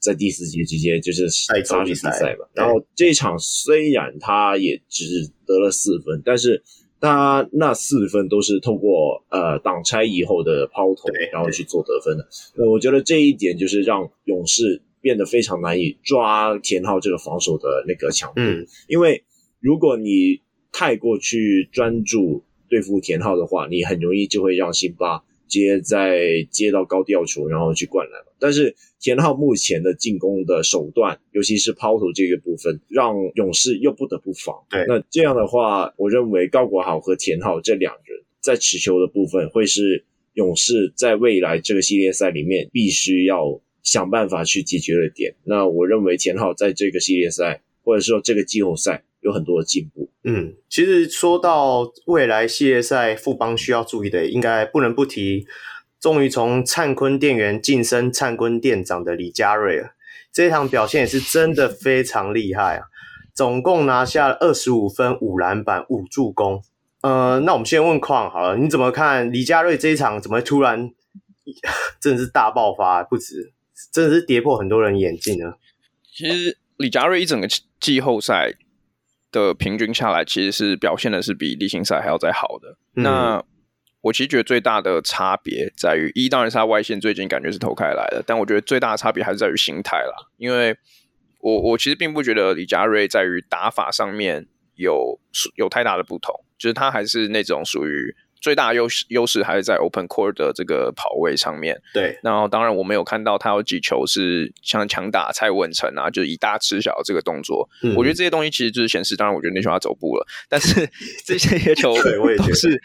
在第四节直接就是杀比赛嘛。然后这一场虽然他也只得了四分，但是。他那四分都是透过呃挡拆以后的抛投，然后去做得分的。那我觉得这一点就是让勇士变得非常难以抓田浩这个防守的那个强度。嗯，因为如果你太过去专注对付田浩的话，你很容易就会让辛巴接在接到高吊球，然后去灌篮。但是田浩目前的进攻的手段，尤其是抛投这个部分，让勇士又不得不防。对，那这样的话，我认为高国豪和田浩这两人在持球的部分，会是勇士在未来这个系列赛里面必须要想办法去解决的点。那我认为田浩在这个系列赛，或者说这个季后赛，有很多的进步。嗯，其实说到未来系列赛，富邦需要注意的，应该不能不提。终于从灿坤店员晋升灿坤店长的李佳瑞了，这一场表现也是真的非常厉害啊！总共拿下了二十五分、五篮板、五助攻。呃，那我们先问矿好了，你怎么看李佳瑞这一场怎么突然 真的是大爆发？不止，真的是跌破很多人眼镜呢？其实李佳瑞一整个季后赛的平均下来，其实是表现的是比例行赛还要再好的。嗯、那我其实觉得最大的差别在于，一当然是他外线最近感觉是投开来的，但我觉得最大的差别还是在于心态啦。因为我我其实并不觉得李佳瑞在于打法上面有有太大的不同，就是他还是那种属于。最大优势优势还是在 open court 的这个跑位上面。对，然后当然我们有看到他有几球是像强打蔡文成啊，就是以大吃小这个动作。嗯、我觉得这些东西其实就是显示，当然我觉得那球他走步了，但是 这些球对我也觉得是。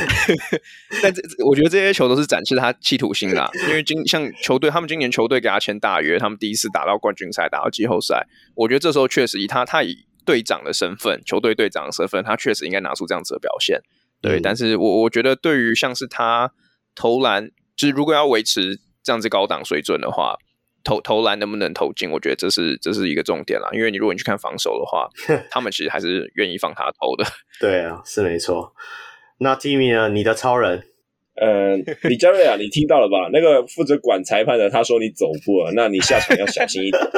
但这我觉得这些球都是展示他企图心啦，因为今像球队他们今年球队给他签大约，他们第一次打到冠军赛，打到季后赛，我觉得这时候确实以他他以队长的身份，球队队长的身份，他确实应该拿出这样子的表现。对，嗯、但是我我觉得对于像是他投篮，就是如果要维持这样子高档水准的话，投投篮能不能投进，我觉得这是这是一个重点啦。因为你如果你去看防守的话，他们其实还是愿意放他投的。对啊，是没错。那 Timmy 呢？你的超人？呃，李佳瑞啊，你听到了吧？那个负责管裁判的，他说你走步了，那你下场要小心一点。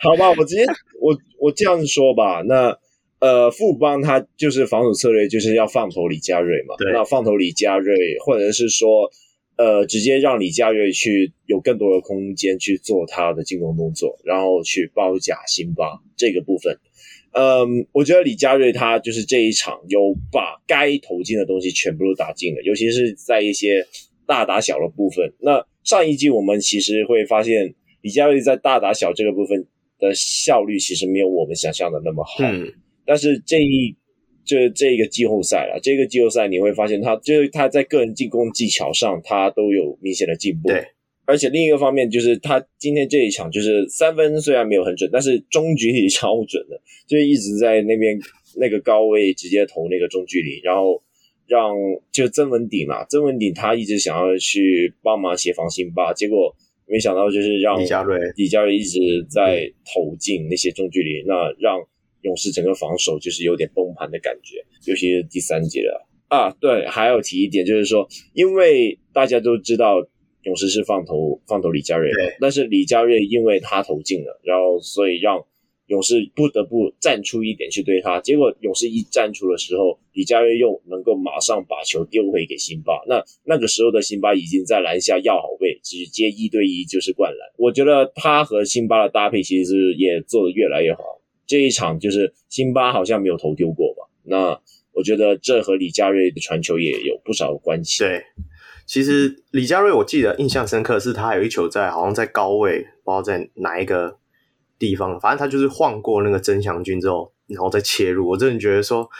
好吧，我直接我我这样说吧，那。呃，富邦他就是防守策略，就是要放投李佳瑞嘛。对。那放投李佳瑞，或者是说，呃，直接让李佳瑞去有更多的空间去做他的进攻动作，然后去包夹辛巴这个部分。嗯，我觉得李佳瑞他就是这一场有把该投进的东西全部都打进了，尤其是在一些大打小的部分。那上一季我们其实会发现李佳瑞在大打小这个部分的效率其实没有我们想象的那么好。嗯，但是这一这这一个季后赛了，这个季后赛你会发现他就是他在个人进攻技巧上他都有明显的进步。对。而且另一个方面就是，他今天这一场就是三分虽然没有很准，但是中距离超准的，就一直在那边那个高位直接投那个中距离，然后让就曾文鼎嘛，曾文鼎他一直想要去帮忙协防辛巴，结果没想到就是让李佳瑞李佳瑞一直在投进那些中距离，那让勇士整个防守就是有点崩盘的感觉，尤其是第三节了啊。对，还要提一点就是说，因为大家都知道。勇士是放投放投李佳瑞，对，但是李佳瑞因为他投进了，然后所以让勇士不得不站出一点去对他。结果勇士一站出的时候，李佳瑞又能够马上把球丢回给辛巴。那那个时候的辛巴已经在篮下要好位，直接一对一就是灌篮。我觉得他和辛巴的搭配其实是也做得越来越好。这一场就是辛巴好像没有投丢过吧？那我觉得这和李佳瑞的传球也有不少关系。对。其实李佳瑞，我记得印象深刻是他有一球在好像在高位，不知道在哪一个地方，反正他就是晃过那个曾祥军之后，然后再切入。我真的觉得说，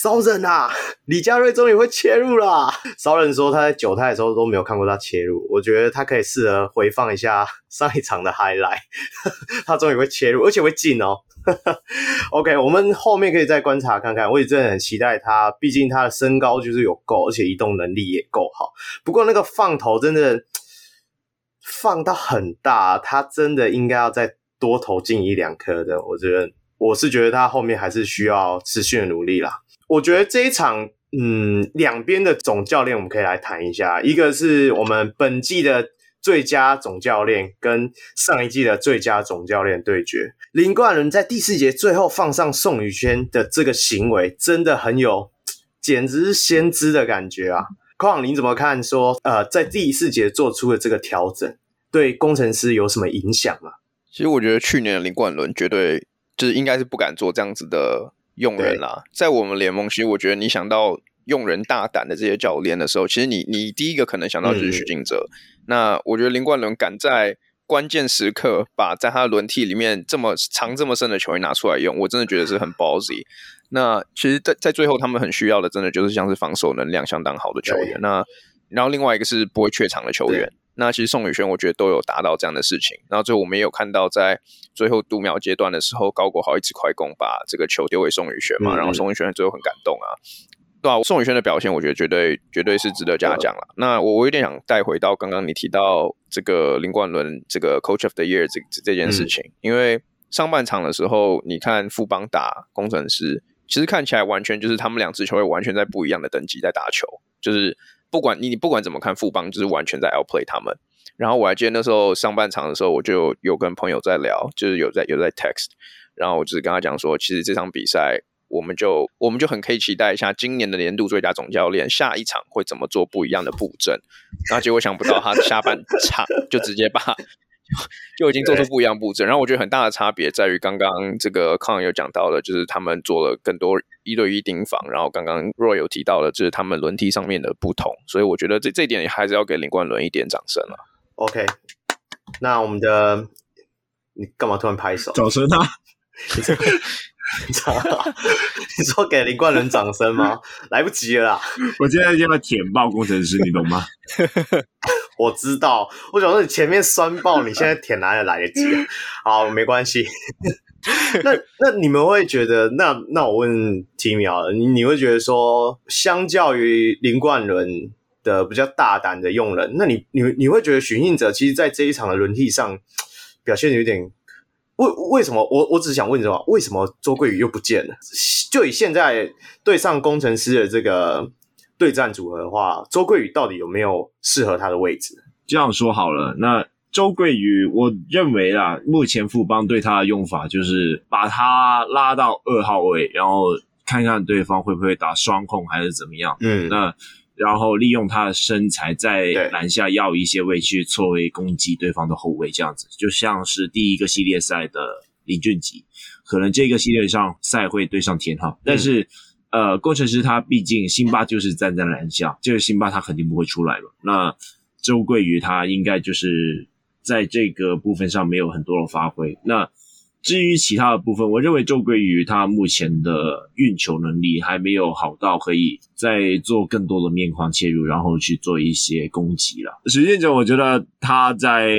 骚人啊，李佳瑞终于会切入啦！骚人说他在九泰的时候都没有看过他切入，我觉得他可以试着回放一下 上一场的 highlight，他终于会切入，而且会进哦。OK，我们后面可以再观察看看。我也真的很期待他，毕竟他的身高就是有够，而且移动能力也够好。不过那个放头真的 放到很大，他真的应该要再多投进一两颗的。我觉得，我是觉得他后面还是需要持续的努力啦。我觉得这一场，嗯，两边的总教练我们可以来谈一下，一个是我们本季的。最佳总教练跟上一季的最佳总教练对决，林冠伦在第四节最后放上宋宇轩的这个行为，真的很有，简直是先知的感觉啊！况你怎么看说？呃，在第四节做出的这个调整，对工程师有什么影响吗？其实我觉得去年的林冠伦绝对就是应该是不敢做这样子的用人啦，在我们联盟，其实我觉得你想到。用人大胆的这些教练的时候，其实你你第一个可能想到就是许晋哲。嗯、那我觉得林冠伦敢在关键时刻把在他的轮替里面这么长这么深的球员拿出来用，我真的觉得是很 ballsy。那其实在，在在最后他们很需要的，真的就是像是防守能量相当好的球员。那然后另外一个是不会怯场的球员。那其实宋宇轩我觉得都有达到这样的事情。然后最后我们也有看到，在最后读秒阶段的时候，高国豪一直快攻把这个球丢给宋宇轩嘛，嗯、然后宋宇轩最后很感动啊。对啊，宋宇轩的表现，我觉得绝对绝对是值得嘉奖了。那我我有点想带回到刚刚你提到这个林冠伦这个 Coach of the Year 这这件事情，嗯、因为上半场的时候，你看富邦打工程师，其实看起来完全就是他们两支球队完全在不一样的等级在打球，就是不管你你不管怎么看富邦，就是完全在 outplay 他们。然后我还记得那时候上半场的时候，我就有跟朋友在聊，就是有在有在 text，然后我就是跟他讲说，其实这场比赛。我们就我们就很可以期待一下今年的年度最佳总教练下一场会怎么做不一样的布阵，然后结果想不到他下半场就直接把就已经做出不一样布阵，然后我觉得很大的差别在于刚刚这个康有讲到的，就是他们做了更多一对一盯防，然后刚刚 Roy 有提到的，就是他们轮替上面的不同，所以我觉得这这一点也还是要给林冠伦一点掌声了。OK，那我们的你干嘛突然拍手？掌声啊！你说给林冠伦掌声吗？来不及了啦！我现在就要舔爆工程师，你懂吗？我知道，我想说你前面酸爆，你现在舔哪里来得及？好，没关系。那那你们会觉得，那那我问 Timmy 啊，你你会觉得说，相较于林冠伦的比较大胆的用人，那你你你会觉得许晋哲其实在这一场的轮替上表现有点？为为什么我我只想问什么？为什么周桂宇又不见了？就以现在对上工程师的这个对战组合的话，周桂宇到底有没有适合他的位置？这样说好了，那周桂宇，我认为啊，目前富邦对他的用法就是把他拉到二号位，然后看看对方会不会打双控还是怎么样。嗯，那。然后利用他的身材在篮下要一些位去错位攻击对方的后卫，这样子就像是第一个系列赛的林俊杰，可能这个系列上赛会对上天浩，但是呃，工程师他毕竟辛巴就是站在篮下，这个辛巴他肯定不会出来了。那周桂瑜他应该就是在这个部分上没有很多的发挥。那至于其他的部分，我认为周桂瑜他目前的运球能力还没有好到可以再做更多的面框切入，然后去做一些攻击了。实践者，我觉得他在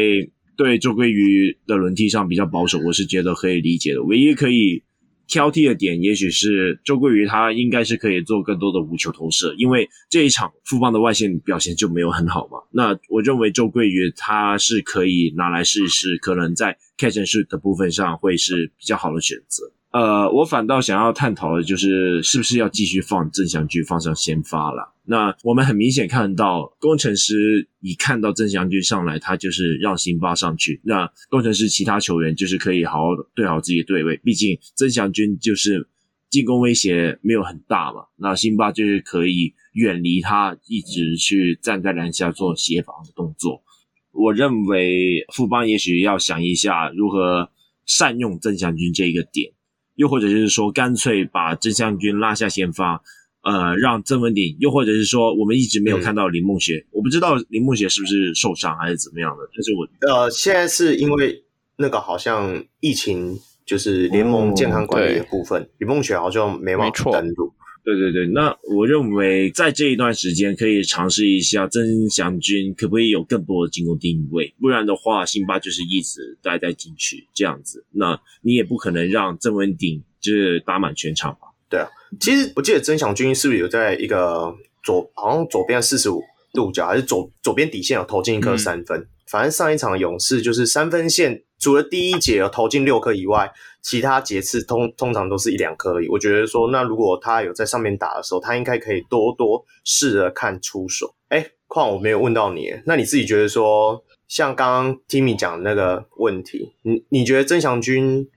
对周桂瑜的轮替上比较保守，我是觉得可以理解的。唯一可以挑剔的点，也许是周桂瑜他应该是可以做更多的无球投射，因为这一场富邦的外线表现就没有很好嘛。那我认为周桂瑜他是可以拿来试一试，可能在 catch and shoot 的部分上会是比较好的选择。呃，我反倒想要探讨的就是，是不是要继续放曾祥军放上先发了？那我们很明显看到，工程师一看到曾祥军上来，他就是让辛巴上去。那工程师其他球员就是可以好好对好自己的队位，毕竟曾祥军就是进攻威胁没有很大嘛。那辛巴就是可以远离他，一直去站在篮下做协防的动作。我认为富邦也许要想一下如何善用曾祥军这一个点。又或者是说，干脆把郑相军拉下先发，呃，让曾文鼎；又或者是说，我们一直没有看到林梦雪，嗯、我不知道林梦雪是不是受伤还是怎么样的。但是我呃，现在是因为那个好像疫情，就是联盟健康管理的部分，嗯、林梦雪好像没办法登录。对对对，那我认为在这一段时间可以尝试一下曾祥军可不可以有更多的进攻定位，不然的话，辛巴就是一直待在禁区这样子，那你也不可能让郑文鼎就是打满全场吧？对啊，其实我记得曾祥军是不是有在一个左，好像左边四十五度角，还是左左边底线有投进一颗三分？嗯、反正上一场勇士就是三分线。除了第一节有投进六颗以外，其他节次通通常都是一两颗而已。我觉得说，那如果他有在上面打的时候，他应该可以多多试着看出手。哎，况我没有问到你，那你自己觉得说，像刚刚 Timmy 讲的那个问题，你你觉得曾祥钧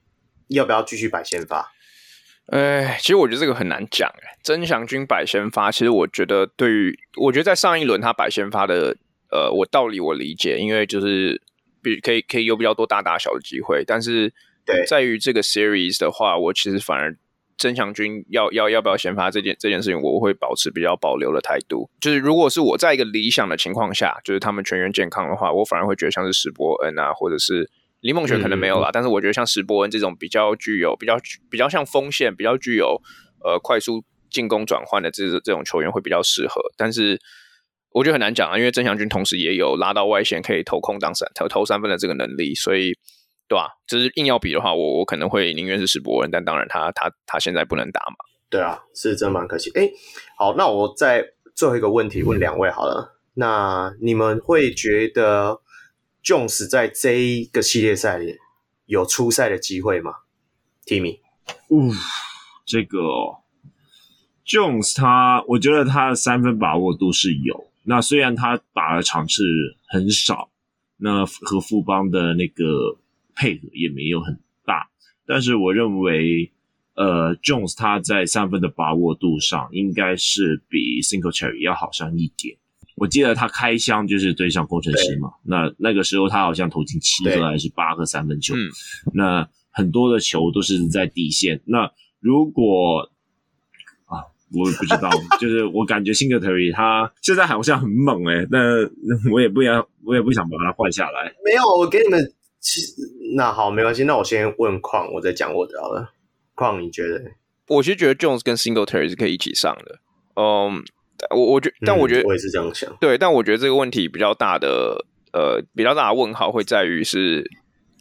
要不要继续摆先发？哎，其实我觉得这个很难讲。哎，曾祥钧摆先发，其实我觉得对于，我觉得在上一轮他摆先发的，呃，我道理我理解，因为就是。比可以可以有比较多大大小的机会，但是在于这个 series 的话，我其实反而曾祥军要要要不要先发这件这件事情，我会保持比较保留的态度。就是如果是我在一个理想的情况下，就是他们全员健康的话，我反而会觉得像是史伯恩啊，或者是林梦璇可能没有啦，嗯、但是我觉得像史伯恩这种比较具有比较比较像锋线，比较具有呃快速进攻转换的这这种球员会比较适合，但是。我觉得很难讲啊，因为曾祥军同时也有拉到外线可以投空档三投投三分的这个能力，所以对吧、啊？就是硬要比的话，我我可能会宁愿是史伯恩，但当然他他他现在不能打嘛。对啊，是真蛮可惜。哎，好，那我再最后一个问题问两位好了。嗯、那你们会觉得 Jones 在这一个系列赛里有出赛的机会吗？Timmy，嗯，这个。Jones 他，我觉得他的三分把握度是有。那虽然他打的场次很少，那和富邦的那个配合也没有很大，但是我认为，呃，Jones 他在三分的把握度上应该是比 Singletary 要好上一点。我记得他开箱就是对上工程师嘛，那那个时候他好像投进七个还是八个三分球，嗯、那很多的球都是在底线。那如果啊我也不知道，就是我感觉 Singletary 他现在好像很猛诶、欸、那我也不要，我也不想把他换下来。没有，我给你们，其实那好，没关系，那我先问矿，我再讲我的好了。矿，你觉得？我其实觉得 Jones 跟 Singletary 是可以一起上的。嗯，我我觉，但我觉得、嗯、我也是这样想。对，但我觉得这个问题比较大的，呃，比较大的问号会在于是。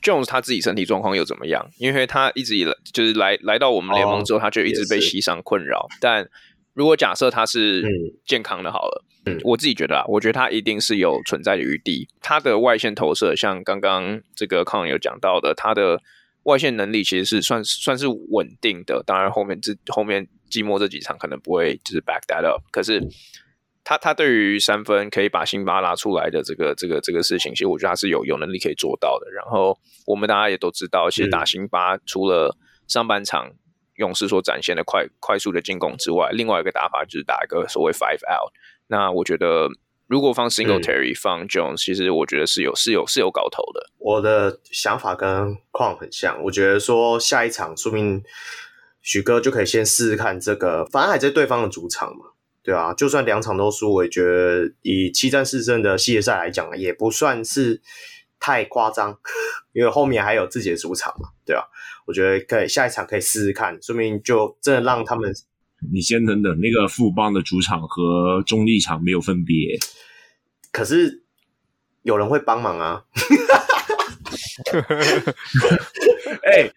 Jones 他自己身体状况又怎么样？因为他一直以来就是来来到我们联盟之后，他就一直被膝伤困扰。但如果假设他是健康的，好了，嗯，我自己觉得啊，我觉得他一定是有存在的余地。他的外线投射，像刚刚这个康有讲到的，他的外线能力其实是算算是稳定的。当然后面这后面季末这几场可能不会就是 back that up，可是。他他对于三分可以把辛巴拉出来的这个这个这个事情，其实我觉得他是有有能力可以做到的。然后我们大家也都知道，其实打辛巴除了上半场勇士所展现的快快速的进攻之外，另外一个打法就是打一个所谓 five out。那我觉得如果放 Singletary、嗯、放 Jones，其实我觉得是有是有是有搞头的。我的想法跟矿很像，我觉得说下一场说明许哥就可以先试试看这个，反正还在对方的主场嘛，对啊，就算两场都输，我也觉得以七战四胜的系列赛来讲，也不算是太夸张，因为后面还有自己的主场嘛，对啊，我觉得可以下一场可以试试看，说明就真的让他们。你先等等，那个富邦的主场和中立场没有分别，可是有人会帮忙啊。哎、欸。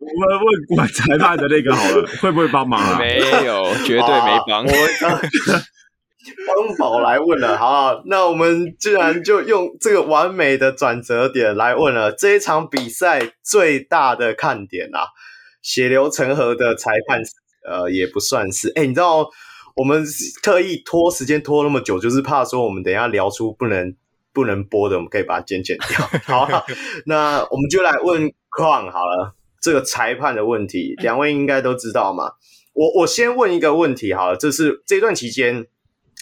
我们问管裁判的那个好了，会不会帮忙啊？没有，绝对没帮。我 帮宝来问了，好，那我们既然就用这个完美的转折点来问了这一场比赛最大的看点啊，血流成河的裁判，呃，也不算是。哎，你知道我们特意拖时间拖那么久，就是怕说我们等一下聊出不能不能播的，我们可以把它剪剪掉。好，那我们就来问矿好了。这个裁判的问题，两位应该都知道嘛。我我先问一个问题好了，这是这段期间，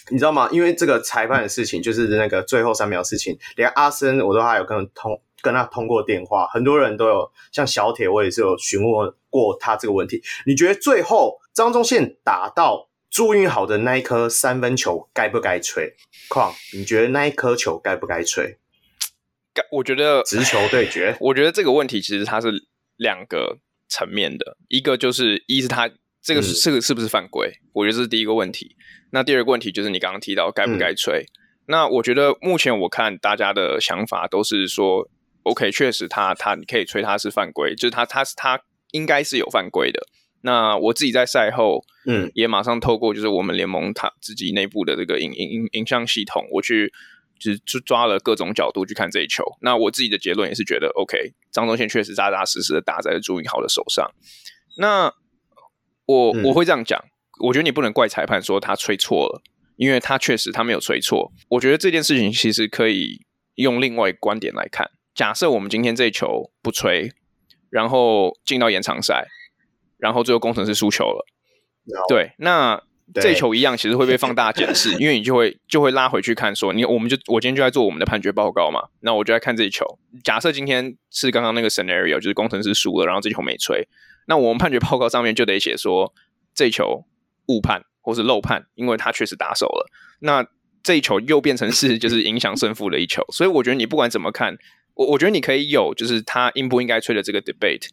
你知道吗？因为这个裁判的事情，就是那个最后三秒的事情，连阿森我都还有跟他通跟他通过电话，很多人都有，像小铁我也是有询问过他这个问题。你觉得最后张忠宪打到朱云好的那一颗三分球该不该吹？况你觉得那一颗球该不该吹？该，我觉得直球对决，我觉得这个问题其实它是。两个层面的，一个就是一是他这个是、嗯、这个是不是犯规？我觉得这是第一个问题。那第二个问题就是你刚刚提到该不该吹？嗯、那我觉得目前我看大家的想法都是说，OK，确实他他你可以吹他是犯规，就是他他他应该是有犯规的。那我自己在赛后，嗯，也马上透过就是我们联盟他自己内部的这个影影影影像系统，我去。就是就抓了各种角度去看这一球，那我自己的结论也是觉得，OK，张宗宪确实扎扎实实的打在了朱云豪的手上。那我、嗯、我会这样讲，我觉得你不能怪裁判说他吹错了，因为他确实他没有吹错。我觉得这件事情其实可以用另外一个观点来看。假设我们今天这一球不吹，然后进到延长赛，然后最后工程师输球了.对，那。这球一样，其实会被放大检视，因为你就会就会拉回去看说，你我们就我今天就在做我们的判决报告嘛，那我就在看这一球。假设今天是刚刚那个 scenario，就是工程师输了，然后这球没吹，那我们判决报告上面就得写说这球误判或是漏判，因为他确实打手了。那这一球又变成是就是影响胜负的一球，所以我觉得你不管怎么看，我我觉得你可以有就是他应不应该吹的这个 debate，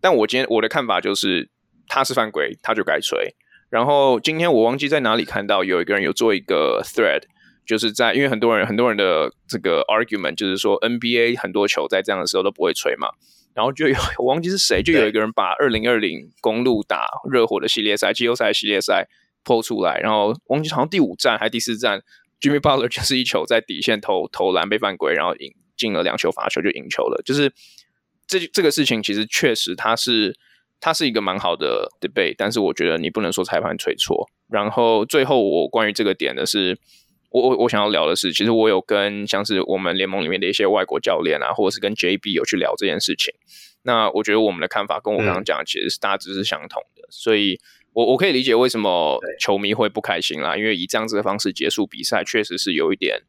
但我今天我的看法就是他是犯规，他就该吹。然后今天我忘记在哪里看到有一个人有做一个 thread，就是在因为很多人很多人的这个 argument 就是说 NBA 很多球在这样的时候都不会吹嘛，然后就有 我忘记是谁，就有一个人把二零二零公路打热火的系列赛季后赛系列赛 po 出来，然后忘记好像第五站还是第四站，Jimmy Butler 就是一球在底线投投篮被犯规，然后赢进了两球罚球就赢球了，就是这这个事情其实确实它是。它是一个蛮好的 debate，但是我觉得你不能说裁判吹错。然后最后我关于这个点的是，我我我想要聊的是，其实我有跟像是我们联盟里面的一些外国教练啊，或者是跟 JB 有去聊这件事情。那我觉得我们的看法跟我刚刚讲的其实是大致是相同的，嗯、所以我我可以理解为什么球迷会不开心啦，因为以这样子的方式结束比赛，确实是有一点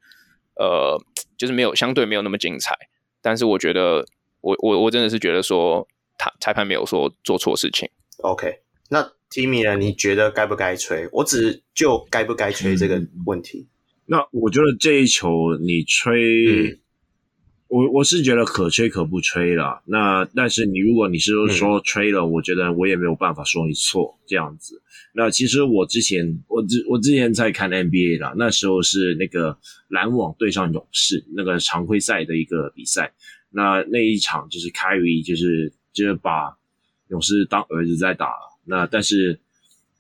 呃，就是没有相对没有那么精彩。但是我觉得，我我我真的是觉得说。他裁判没有说做错事情。OK，那 Timmy 呢？你觉得该不该吹？我只就该不该吹这个问题。嗯、那我觉得这一球你吹，嗯、我我是觉得可吹可不吹了。那但是你如果你是说吹了，嗯、我觉得我也没有办法说你错这样子。那其实我之前我之我之前在看 NBA 啦，那时候是那个篮网对上勇士那个常规赛的一个比赛。那那一场就是 Kyrie 就是。就是把勇士当儿子在打，那但是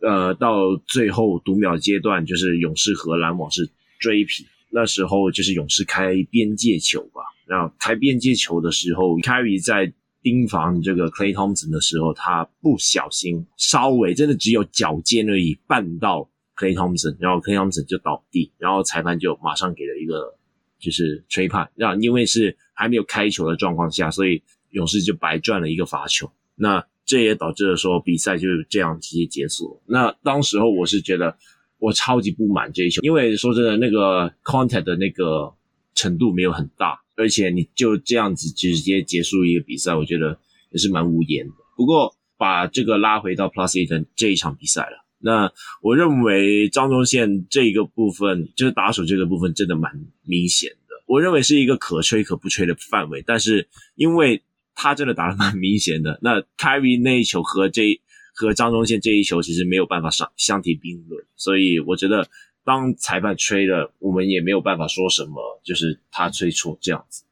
呃到最后读秒阶段，就是勇士和篮网是追平，那时候就是勇士开边界球吧，然后开边界球的时候，Kyrie 在盯防这个 Klay Thompson 的时候，他不小心稍微真的只有脚尖而已绊到 Klay Thompson，然后 Klay Thompson 就倒地，然后裁判就马上给了一个就是吹判，那因为是还没有开球的状况下，所以。勇士就白赚了一个罚球，那这也导致了说比赛就这样直接结束了。那当时候我是觉得我超级不满这一球，因为说真的，那个 contact 的那个程度没有很大，而且你就这样子直接结束一个比赛，我觉得也是蛮无言的。不过把这个拉回到 Plus 8这一场比赛了。那我认为张宗宪这一个部分，就是打手这个部分，真的蛮明显的。我认为是一个可吹可不吹的范围，但是因为他真的打得蛮明显的，那 Kyrie 那一球和这和张宗宪这一球其实没有办法相相提并论，所以我觉得当裁判吹了，我们也没有办法说什么，就是他吹错这样子。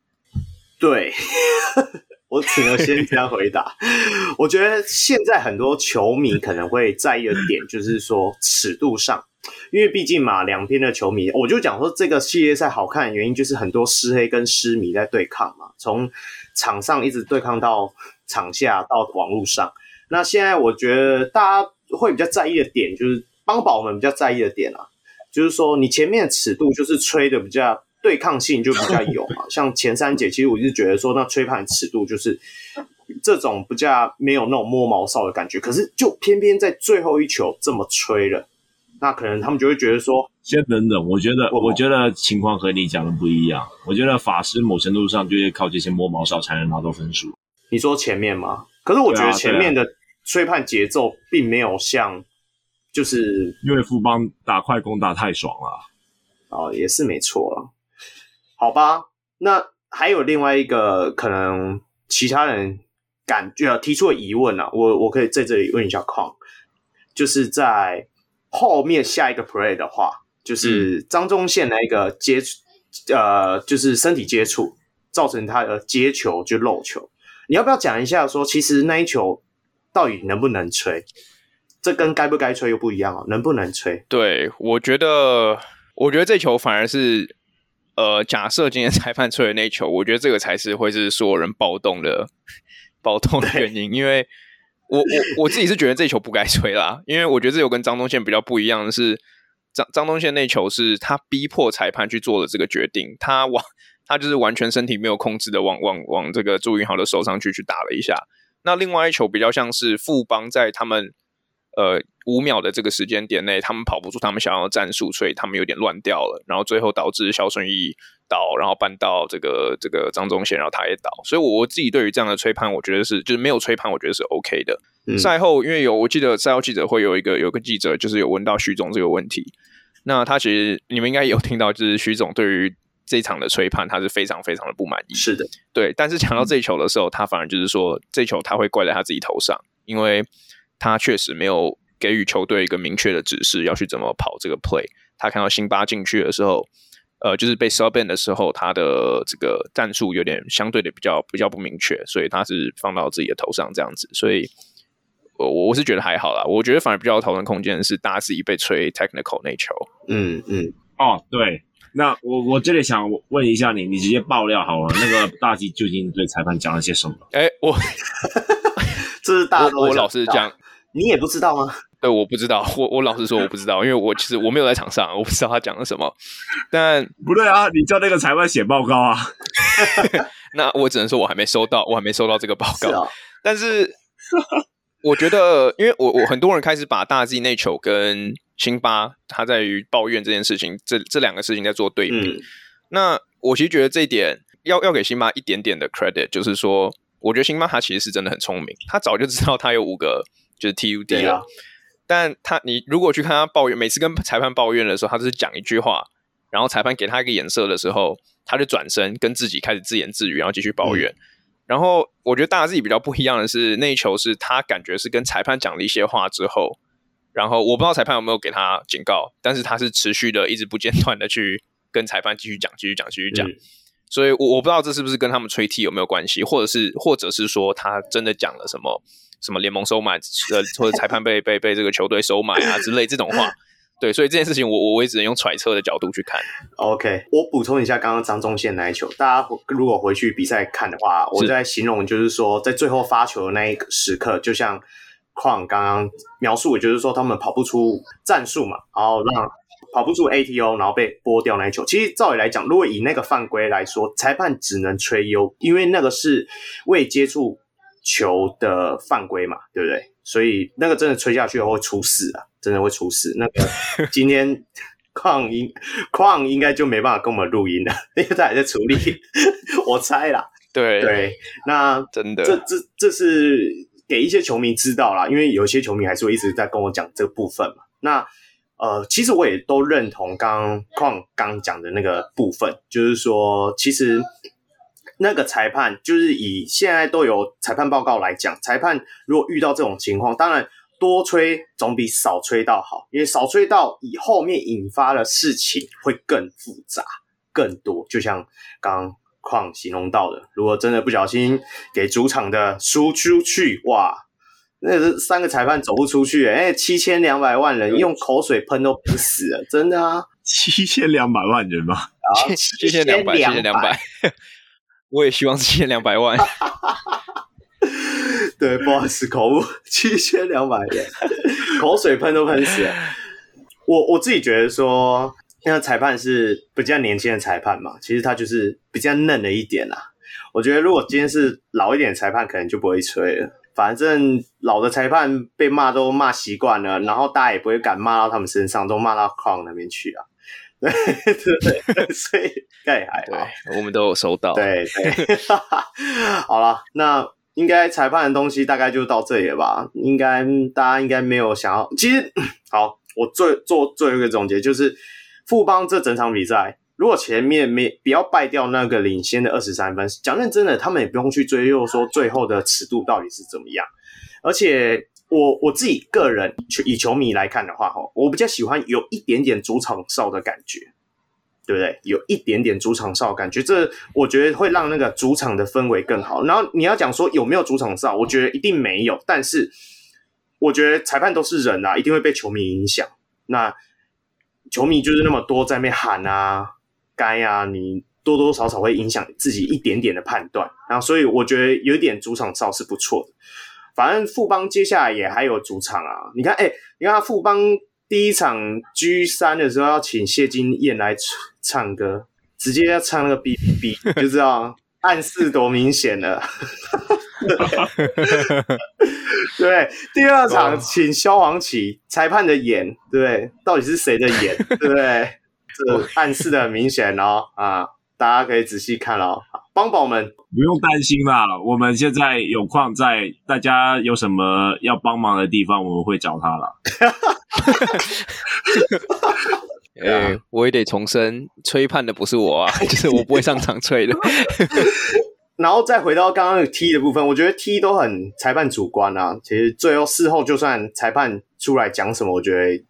对。我只能先这样回答。我觉得现在很多球迷可能会在意的点，就是说尺度上，因为毕竟嘛，两边的球迷，我就讲说这个系列赛好看的原因，就是很多狮黑跟狮迷在对抗嘛，从场上一直对抗到场下到网络上。那现在我觉得大家会比较在意的点，就是帮宝们比较在意的点啊，就是说你前面的尺度就是吹的比较。对抗性就比较有嘛，像前三节，其实我就觉得说，那吹判尺度就是这种比较没有那种摸毛哨的感觉，可是就偏偏在最后一球这么吹了，那可能他们就会觉得说，先等等，我觉得我觉得情况和你讲的不一样，我觉得法师某程度上就是靠这些摸毛哨才能拿到分数。你说前面吗？可是我觉得前面的吹判节奏并没有像，就是因为富邦打快攻打太爽了，哦，也是没错了。好吧，那还有另外一个可能，其他人感觉提出的疑问啊，我我可以在这里问一下矿，就是在后面下一个 play 的话，就是张宗宪那一个接触，呃，就是身体接触造成他的接球就漏球，你要不要讲一下说，其实那一球到底能不能吹？这跟该不该吹又不一样啊，能不能吹？对，我觉得，我觉得这球反而是。呃，假设今天裁判吹的那球，我觉得这个才是会是所有人暴动的暴动的原因，因为我我我自己是觉得这球不该吹啦，因为我觉得这球跟张东宪比较不一样的是，张张东宪那球是他逼迫裁判去做了这个决定，他往他就是完全身体没有控制的往往往这个朱云豪的手上去去打了一下，那另外一球比较像是富邦在他们。呃，五秒的这个时间点内，他们跑不出他们想要的战术，所以他们有点乱掉了，然后最后导致肖顺义倒，然后扳到这个这个张宗宪，然后他也倒，所以我我自己对于这样的吹判，我觉得是就是没有吹判，我觉得是 OK 的。嗯、赛后因为有我记得赛后记者会有一个有个记者就是有问到徐总这个问题，那他其实你们应该有听到，就是徐总对于这场的吹判他是非常非常的不满意。是的，对，但是抢到这一球的时候，他反而就是说这球他会怪在他自己头上，因为。他确实没有给予球队一个明确的指示，要去怎么跑这个 play。他看到辛巴进去的时候，呃，就是被 sub in 的时候，他的这个战术有点相对的比较比较不明确，所以他是放到自己的头上这样子。所以，我我是觉得还好啦。我觉得反而比较讨论空间的是大家自己被吹 technical 那球。嗯嗯，哦对，那我我这里想问一下你，你直接爆料好了，那个 大吉究竟对裁判讲了些什么？哎，我这是大我老实讲。你也不知道吗？对，我不知道。我我老实说，我不知道，因为我其实我没有在场上，我不知道他讲了什么。但 不对啊，你叫那个裁判写报告啊。那我只能说，我还没收到，我还没收到这个报告。但是我觉得，因为我我很多人开始把大 Z 内球跟辛巴他在于抱怨这件事情，这这两个事情在做对比。嗯、那我其实觉得这一点要要给辛巴一点点的 credit，就是说，我觉得辛巴他其实是真的很聪明，他早就知道他有五个。就是 TUD 了，啊、但他你如果去看他抱怨，每次跟裁判抱怨的时候，他只是讲一句话，然后裁判给他一个眼色的时候，他就转身跟自己开始自言自语，然后继续抱怨。嗯、然后我觉得大家自己比较不一样的是，那一球是他感觉是跟裁判讲了一些话之后，然后我不知道裁判有没有给他警告，但是他是持续的一直不间断的去跟裁判继续讲、继续讲、继续讲。嗯、所以我我不知道这是不是跟他们吹 T 有没有关系，或者是或者是说他真的讲了什么。什么联盟收买，呃，或者裁判被被被这个球队收买啊之类这种话，对，所以这件事情我我我也只能用揣测的角度去看。OK，我补充一下刚刚张宗宪那一球，大家如果回去比赛看的话，我在形容就是说，在最后发球的那一个时刻，就像矿刚刚描述，也就是说他们跑不出战术嘛，然后让跑不出 ATO，然后被拨掉那一球。其实照理来讲，如果以那个犯规来说，裁判只能吹 U，因为那个是未接触。球的犯规嘛，对不对？所以那个真的吹下去会出事啊，真的会出事。那个 今天矿应矿应该就没办法跟我们录音了，因为他还在处理。我猜啦，对对，那真的，这这这是给一些球迷知道啦，因为有些球迷还是会一直在跟我讲这个部分嘛。那呃，其实我也都认同刚刚矿刚讲的那个部分，就是说，其实那个裁判就是以现在都有裁判报告来讲，裁判如果遇到这种情况，当然多吹总比少吹到好，因为少吹到以后面引发的事情会更复杂、更多。就像刚刚矿形容到的，如果真的不小心给主场的输出去，哇！那是三个裁判走不出去，哎、欸，七千两百万人用口水喷都喷死了，真的啊！七千两百万人吗？七千两百，七千两百，我也希望是七千两百万。对，不好意思，口误，七千两百人，口水喷都喷死。我我自己觉得说，那裁判是比较年轻的裁判嘛，其实他就是比较嫩了一点啦。我觉得如果今天是老一点裁判，可能就不会吹了。反正老的裁判被骂都骂习惯了，然后大家也不会敢骂到他们身上，都骂到矿那边去啊。对 对对，所以应该还好。我们都有收到。对对，好了，那应该裁判的东西大概就到这里了吧？应该大家应该没有想要。其实好，我最做最后一个总结就是，富邦这整场比赛。如果前面没不要败掉那个领先的二十三分，讲认真的，他们也不用去追究说最后的尺度到底是怎么样。而且我我自己个人以球迷来看的话，哈，我比较喜欢有一点点主场哨的感觉，对不对？有一点点主场哨感觉，这我觉得会让那个主场的氛围更好。然后你要讲说有没有主场哨，我觉得一定没有。但是我觉得裁判都是人啊，一定会被球迷影响。那球迷就是那么多在那喊啊。该啊，你多多少少会影响自己一点点的判断，然后所以我觉得有点主场哨是不错的。反正富邦接下来也还有主场啊，你看，哎、欸，你看他富邦第一场 G 三的时候要请谢金燕来唱歌，直接要唱那个 B B B，就知道暗示多明显了。对，第二场请萧煌奇裁判的眼，对？到底是谁的眼，对不对？这暗示的很明显哦，啊，大家可以仔细看哦。帮宝们不用担心啦，我们现在有矿在，大家有什么要帮忙的地方，我们会找他啦。哎，我也得重申，吹判的不是我啊，就是我不会上场吹的。然后再回到刚刚的 T 的部分，我觉得 T 都很裁判主观啊。其实最后事后就算裁判出来讲什么，我觉得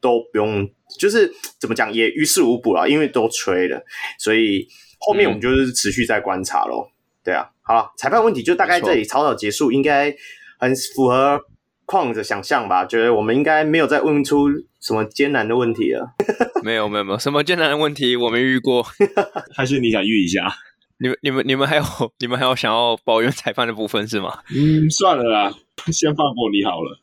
都不用。就是怎么讲也于事无补了，因为都吹了，所以后面我们就是持续在观察咯。嗯、对啊，好，裁判问题就大概这里草草结束，应该很符合矿的想象吧？觉得我们应该没有再问出什么艰难的问题了。没有没有没有，什么艰难的问题我没遇过，还是你想遇一下？你们你们你们还有 你们还有想要抱怨裁判的部分是吗？嗯，算了啦，先放过你好了。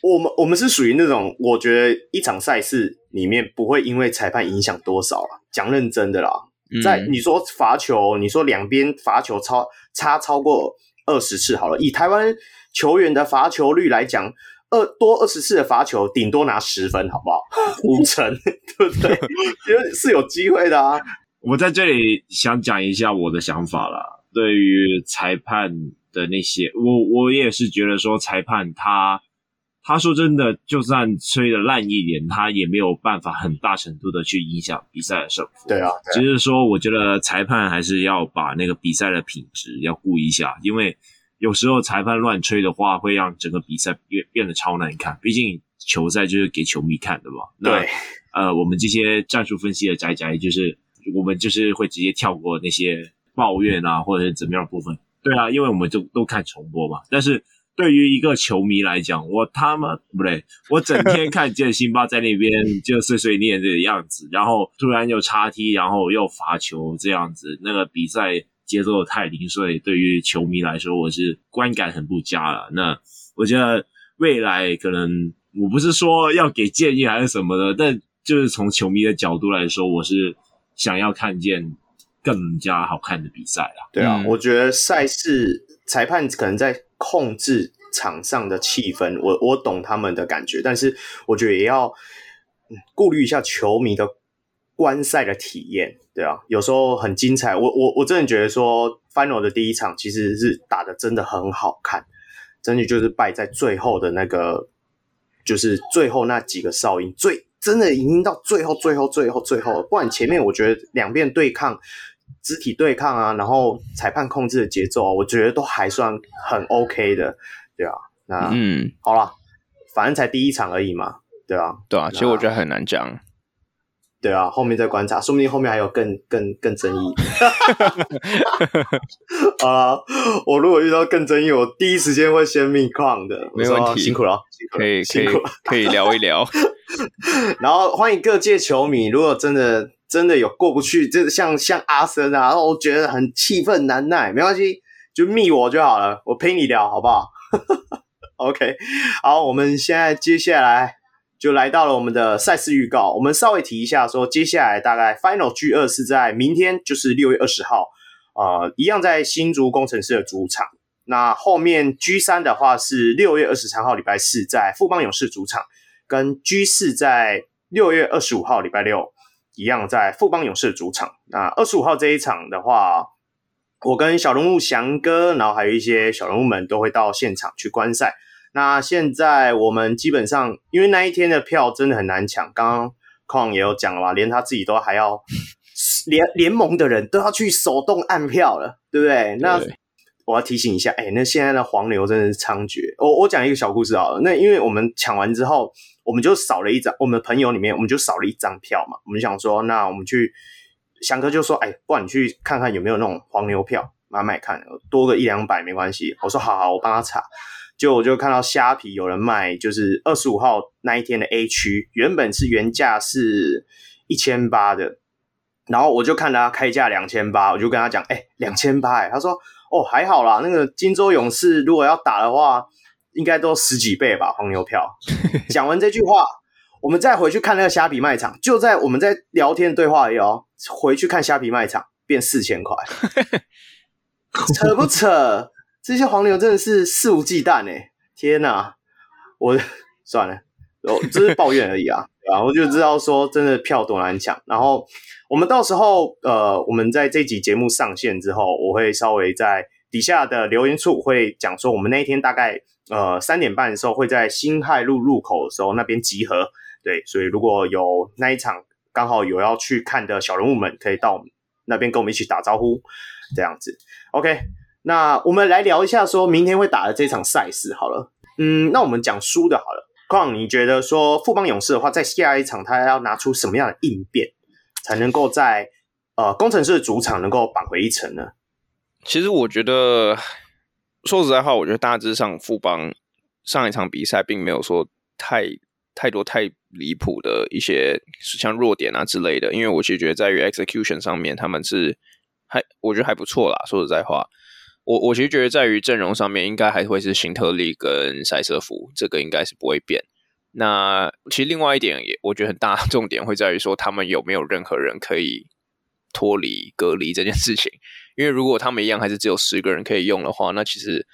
我们我们是属于那种，我觉得一场赛事里面不会因为裁判影响多少啊。讲认真的啦，嗯、在你说罚球，你说两边罚球超差超过二十次好了，以台湾球员的罚球率来讲，二多二十次的罚球，顶多拿十分，好不好？五成，对不对？因为是有机会的啊。我在这里想讲一下我的想法啦。对于裁判的那些，我我也是觉得说，裁判他他说真的，就算吹的烂一点，他也没有办法很大程度的去影响比赛的胜负。对啊，只是说，我觉得裁判还是要把那个比赛的品质要顾一下，因为有时候裁判乱吹的话，会让整个比赛变变得超难看。毕竟球赛就是给球迷看的嘛。对，呃，我们这些战术分析的宅宅就是。我们就是会直接跳过那些抱怨啊，或者是怎么样的部分。对啊，因为我们就都看重播嘛。但是对于一个球迷来讲，我他妈不对，我整天看见辛巴在那边就碎碎念这个样子，然后突然又插踢，然后又罚球这样子，那个比赛节奏太零碎，对于球迷来说，我是观感很不佳了。那我觉得未来可能我不是说要给建议还是什么的，但就是从球迷的角度来说，我是。想要看见更加好看的比赛啊！对啊，嗯、我觉得赛事裁判可能在控制场上的气氛，我我懂他们的感觉，但是我觉得也要顾虑一下球迷的观赛的体验。对啊，有时候很精彩，我我我真的觉得说，Final 的第一场其实是打得真的很好看，真的就是败在最后的那个，就是最后那几个哨音，最真的已经到最后最后最后最后，不然前面我觉得两边对抗。肢体对抗啊，然后裁判控制的节奏啊，我觉得都还算很 OK 的，对啊，那嗯，好了，反正才第一场而已嘛，对啊，对啊，其实我觉得很难讲，对啊，后面再观察，说不定后面还有更更更争议。啊，我如果遇到更争议，我第一时间会先命矿的，没问题，辛苦了，可以辛苦了，可以聊一聊。然后欢迎各界球迷，如果真的。真的有过不去，就像像阿森啊，然后我觉得很气愤难耐，没关系，就密我就好了，我陪你聊，好不好？OK，好，我们现在接下来就来到了我们的赛事预告，我们稍微提一下说，接下来大概 Final G 二是在明天，就是六月二十号，呃，一样在新竹工程师的主场。那后面 G 三的话是六月二十三号礼拜四在富邦勇士主场，跟 G 四在六月二十五号礼拜六。一样在富邦勇士的主场。那二十五号这一场的话，我跟小人物翔哥，然后还有一些小人物们都会到现场去观赛。那现在我们基本上，因为那一天的票真的很难抢，刚刚矿也有讲了嘛，连他自己都还要 联联盟的人都要去手动按票了，对不对？那我要提醒一下，哎，那现在的黄牛真的是猖獗。我我讲一个小故事好了，那因为我们抢完之后。我们就少了一张，我们的朋友里面我们就少了一张票嘛。我们想说，那我们去，翔哥就说，哎，不然你去看看有没有那种黄牛票，买买看，多个一两百没关系。我说好好，我帮他查。就我就看到虾皮有人卖，就是二十五号那一天的 A 区，原本是原价是一千八的，然后我就看他开价两千八，我就跟他讲，哎，两千八，哎，他说，哦，还好啦，那个金州勇士如果要打的话。应该都十几倍吧，黄牛票。讲完这句话，我们再回去看那个虾皮卖场，就在我们在聊天对话里哦。回去看虾皮卖场，变四千块，扯不扯？这些黄牛真的是肆无忌惮哎！天哪，我 算了，我只是抱怨而已啊。然后就知道说，真的票多难抢。然后我们到时候，呃，我们在这集节目上线之后，我会稍微在底下的留言处会讲说，我们那一天大概。呃，三点半的时候会在辛亥路入口的时候那边集合，对，所以如果有那一场刚好有要去看的小人物们，可以到那边跟我们一起打招呼，这样子。OK，那我们来聊一下说明天会打的这场赛事好了。嗯，那我们讲输的好了。况你觉得说富邦勇士的话，在下一场他要拿出什么样的应变，才能够在呃工程师的主场能够扳回一城呢？其实我觉得。说实在话，我觉得大致上富邦上一场比赛并没有说太太多太离谱的一些像弱点啊之类的，因为我其实觉得在于 execution 上面他们是还我觉得还不错啦。说实在话，我我其实觉得在于阵容上面应该还会是辛特利跟塞瑟夫，这个应该是不会变。那其实另外一点也我觉得很大重点会在于说他们有没有任何人可以脱离隔离这件事情。因为如果他们一样还是只有十个人可以用的话，那其实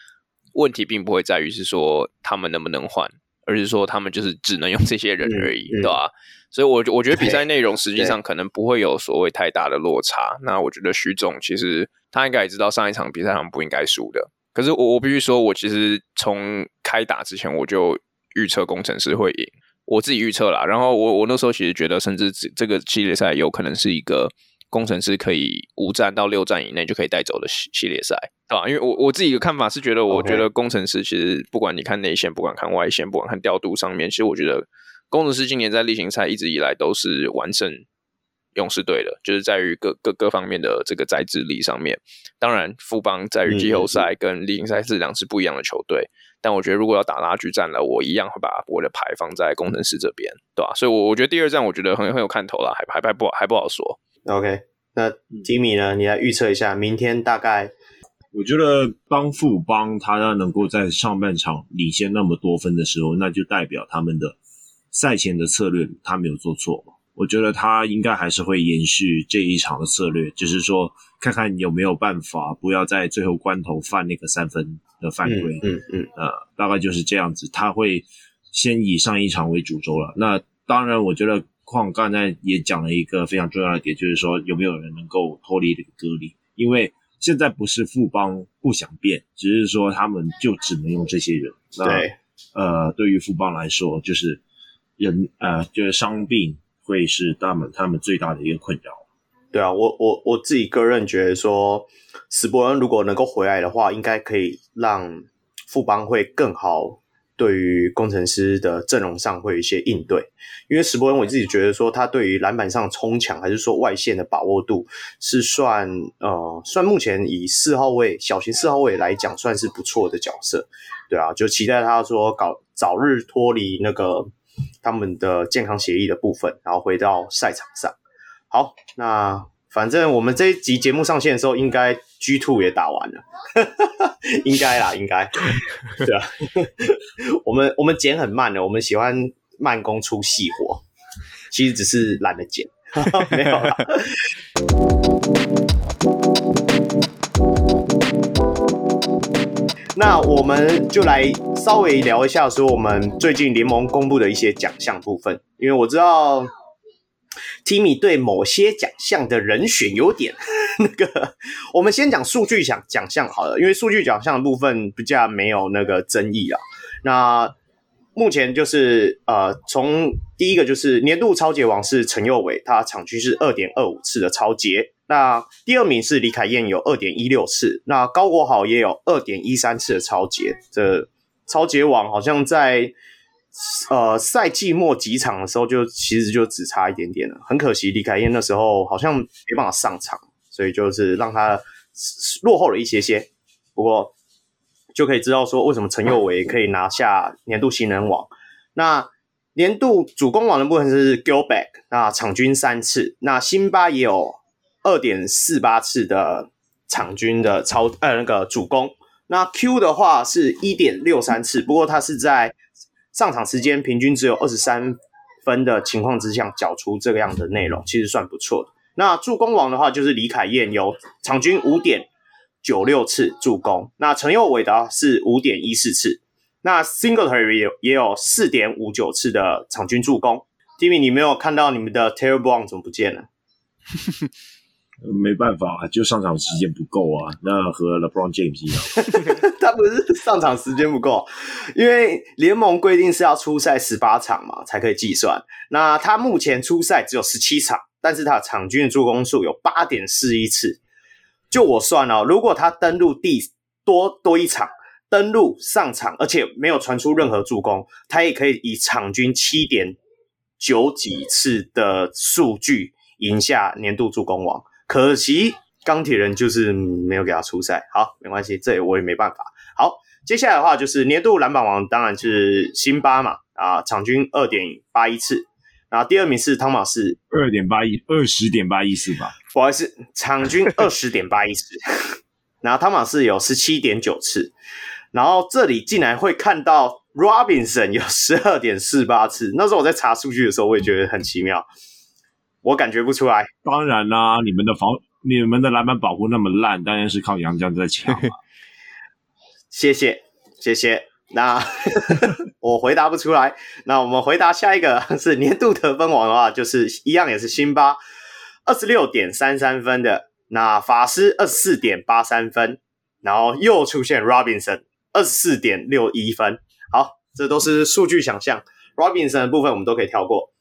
问题并不会在于是说他们能不能换，而是说他们就是只能用这些人而已，对吧？所以我，我我觉得比赛内容实际上可能不会有所谓太大的落差。那我觉得徐总其实他应该也知道上一场比赛他们不应该输的。可是我我必须说，我其实从开打之前我就预测工程师会赢，我自己预测啦。然后我我那时候其实觉得，甚至这这个系列赛有可能是一个。攻城狮可以五站到六站以内就可以带走的系系列赛，对吧？因为我我自己的看法是觉得，我觉得工程师其实不管你看内线，不管看外线，不管看调度上面，其实我觉得工程师今年在例行赛一直以来都是完胜勇士队的，就是在于各各各方面的这个在制力上面。当然，富邦在于季后赛跟例行赛是两支不一样的球队，但我觉得如果要打拉锯战了，我一样会把我的牌放在工程师这边，对吧？所以，我我觉得第二站我觉得很很有看头啦，还还还不好还不好说。OK，那吉米呢？你来预测一下，明天大概？我觉得当富邦他要能够在上半场领先那么多分的时候，那就代表他们的赛前的策略他没有做错。我觉得他应该还是会延续这一场的策略，就是说看看有没有办法不要在最后关头犯那个三分的犯规。嗯嗯，嗯，呃，大概就是这样子，他会先以上一场为主轴了。那当然，我觉得。况刚才也讲了一个非常重要的点，就是说有没有人能够脱离这个隔离？因为现在不是富邦不想变，只是说他们就只能用这些人。对，呃，对于富邦来说，就是人呃，就是伤病会是他们他们最大的一个困扰。对啊，我我我自己个人觉得说，史伯恩如果能够回来的话，应该可以让富邦会更好。对于工程师的阵容上会有一些应对，因为史伯恩我自己觉得说他对于篮板上冲抢还是说外线的把握度是算呃算目前以四号位小型四号位来讲算是不错的角色，对啊，就期待他说搞早日脱离那个他们的健康协议的部分，然后回到赛场上。好，那。反正我们这一集节目上线的时候，应该 G Two 也打完了，应该啦，应该，对啊。我们我们剪很慢的，我们喜欢慢工出细活，其实只是懒得剪，没有啦。那我们就来稍微聊一下，说我们最近联盟公布的一些奖项部分，因为我知道。Timmy 对某些奖项的人选有点 那个，我们先讲数据奖奖项好了，因为数据奖项的部分比较没有那个争议啊。那目前就是呃，从第一个就是年度抄截王是陈佑伟，他场均是二点二五次的抄截。那第二名是李凯燕，有二点一六次。那高国豪也有二点一三次的抄截。这抄截王好像在。呃，赛季末几场的时候，就其实就只差一点点了。很可惜，李凯燕那时候好像没办法上场，所以就是让他落后了一些些。不过就可以知道说，为什么陈佑维可以拿下年度新人王。那年度主攻王的部分是 Gilback，那场均三次。那辛巴也有二点四八次的场均的超呃那个主攻。那 Q 的话是一点六三次，不过他是在。上场时间平均只有二十三分的情况之下，缴出这个样的内容，其实算不错的。那助攻王的话，就是李凯燕有场均五点九六次助攻，那陈佑伟的是五点一四次，那 Singletary 也也有四点五九次的场均助攻。Timmy，你没有看到你们的 Taylor Brown 怎么不见了？没办法，就上场时间不够啊。那和 LeBron James 一样，他不是上场时间不够，因为联盟规定是要出赛十八场嘛，才可以计算。那他目前出赛只有十七场，但是他场均的助攻数有八点四一次。就我算哦，如果他登录第多多一场，登录上场，而且没有传出任何助攻，他也可以以场均七点九几次的数据赢下年度助攻王。可惜钢铁人就是没有给他出赛，好，没关系，这我也没办法。好，接下来的话就是年度篮板王，当然是辛巴嘛，啊，场均二点八一次，然后第二名是汤马士，二点八一，二十点八一次吧，不好意思，场均 二十点八一次，然后汤马士有十七点九次，然后这里竟然会看到 Robinson 有十二点四八次，那时候我在查数据的时候，我也觉得很奇妙。我感觉不出来。当然啦，你们的防、你们的篮板保护那么烂，当然是靠杨将在抢嘛。谢谢，谢谢。那 我回答不出来。那我们回答下一个 是年度得分王的话，就是一样也是辛巴，二十六点三三分的。那法师二十四点八三分，然后又出现 Robinson 二十四点六一分。好，这都是数据想象。Robinson 的部分我们都可以跳过。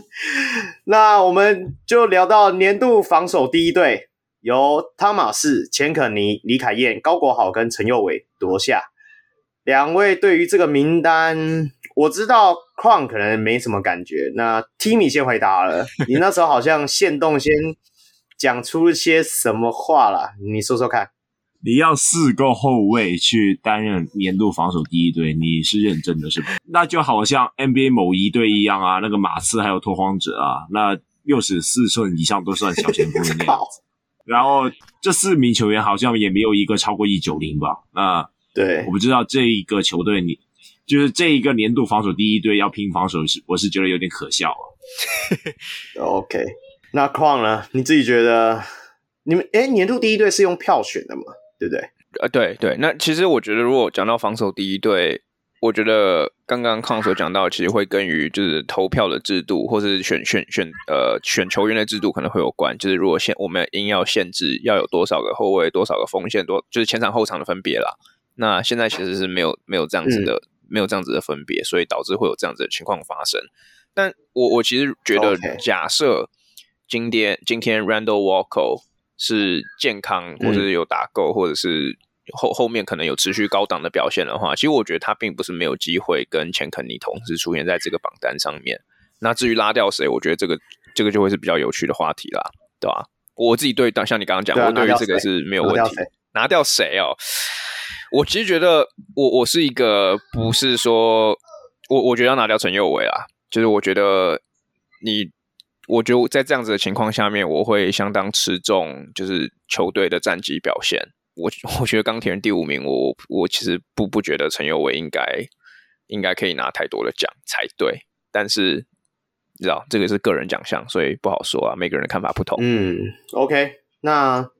那我们就聊到年度防守第一队，由汤马士、钱可尼、李凯燕、高国豪跟陈佑伟夺下。两位对于这个名单，我知道 Cron 可能没什么感觉。那 Timmy 先回答了，你那时候好像限动先讲出些什么话了，你说说看。你要四个后卫去担任年度防守第一队，你是认真的是吧？那就好像 NBA 某一队一样啊，那个马刺还有拓荒者啊，那六十四寸以上都算小前锋的那样子。然后这四名球员好像也没有一个超过一九零吧？那对，我不知道这一个球队你就是这一个年度防守第一队要拼防守是，我是觉得有点可笑啊。OK，那况呢？你自己觉得你们诶年度第一队是用票选的吗？对不对？呃，对对，那其实我觉得，如果讲到防守第一队，我觉得刚刚康所讲到，其实会跟于就是投票的制度，或是选选选呃选球员的制度可能会有关。就是如果限我们硬要限制要有多少个后卫，多少个锋线，多就是前场后场的分别啦。那现在其实是没有没有这样子的，嗯、没有这样子的分别，所以导致会有这样子的情况发生。但我我其实觉得，假设今天今天 Randall Walker 是健康，或者是有打够，嗯、或者是后后面可能有持续高档的表现的话，其实我觉得他并不是没有机会跟钱肯尼同时出现在这个榜单上面。那至于拉掉谁，我觉得这个这个就会是比较有趣的话题啦，对吧？我自己对像你刚刚讲，我对于这个是没有问题。拿掉谁哦？我其实觉得我，我我是一个不是说我我觉得要拿掉陈佑维啊，就是我觉得你，我觉得在这样子的情况下面，我会相当吃重就是球队的战绩表现。我我觉得钢铁人第五名，我我其实不不觉得陈宥维应该应该可以拿太多的奖才对。但是你知道这个是个人奖项，所以不好说啊，每个人的看法不同。嗯，OK，那。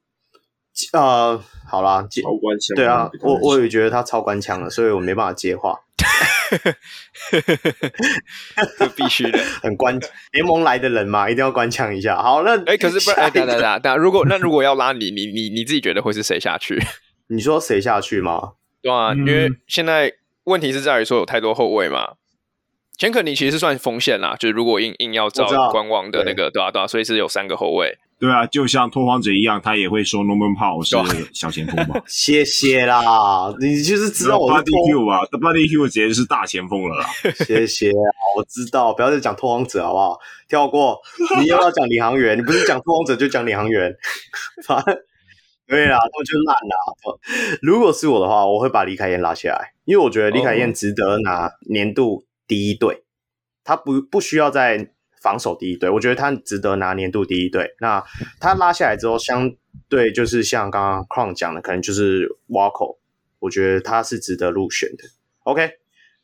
呃，好啦，超官腔。对啊，我我也觉得他超官腔了，所以我没办法接话。这必须的，很关。联盟来的人嘛，一定要官腔一下。好，那哎、欸，可是不，哎，等等等等，如果 那如果要拉你，你你你自己觉得会是谁下去？你说谁下去吗？对啊，嗯、因为现在问题是在于说有太多后卫嘛。钱可尼其实是算锋线啦，就是如果硬硬要照官网的那个，对啊对啊，所以是有三个后卫。对啊，就像拓荒者一样，他也会说 Norman Powell 是小前锋嘛。谢谢啦，你就是知道我是 Buddy Hield 吧？Buddy Hield 直接是大前锋了啦。谢谢，我知道，不要再讲拓荒者好不好？跳过，你要不要讲领航员？你不是讲拓荒者就讲领航员，反正对啦，都就烂啦。如果是我的话，我会把李凯燕拉下来，因为我觉得李凯燕值得拿年度第一队，他不不需要在。防守第一队，我觉得他值得拿年度第一队。那他拉下来之后，相对就是像刚刚 Crown 讲的，可能就是 Walker，我觉得他是值得入选的。OK，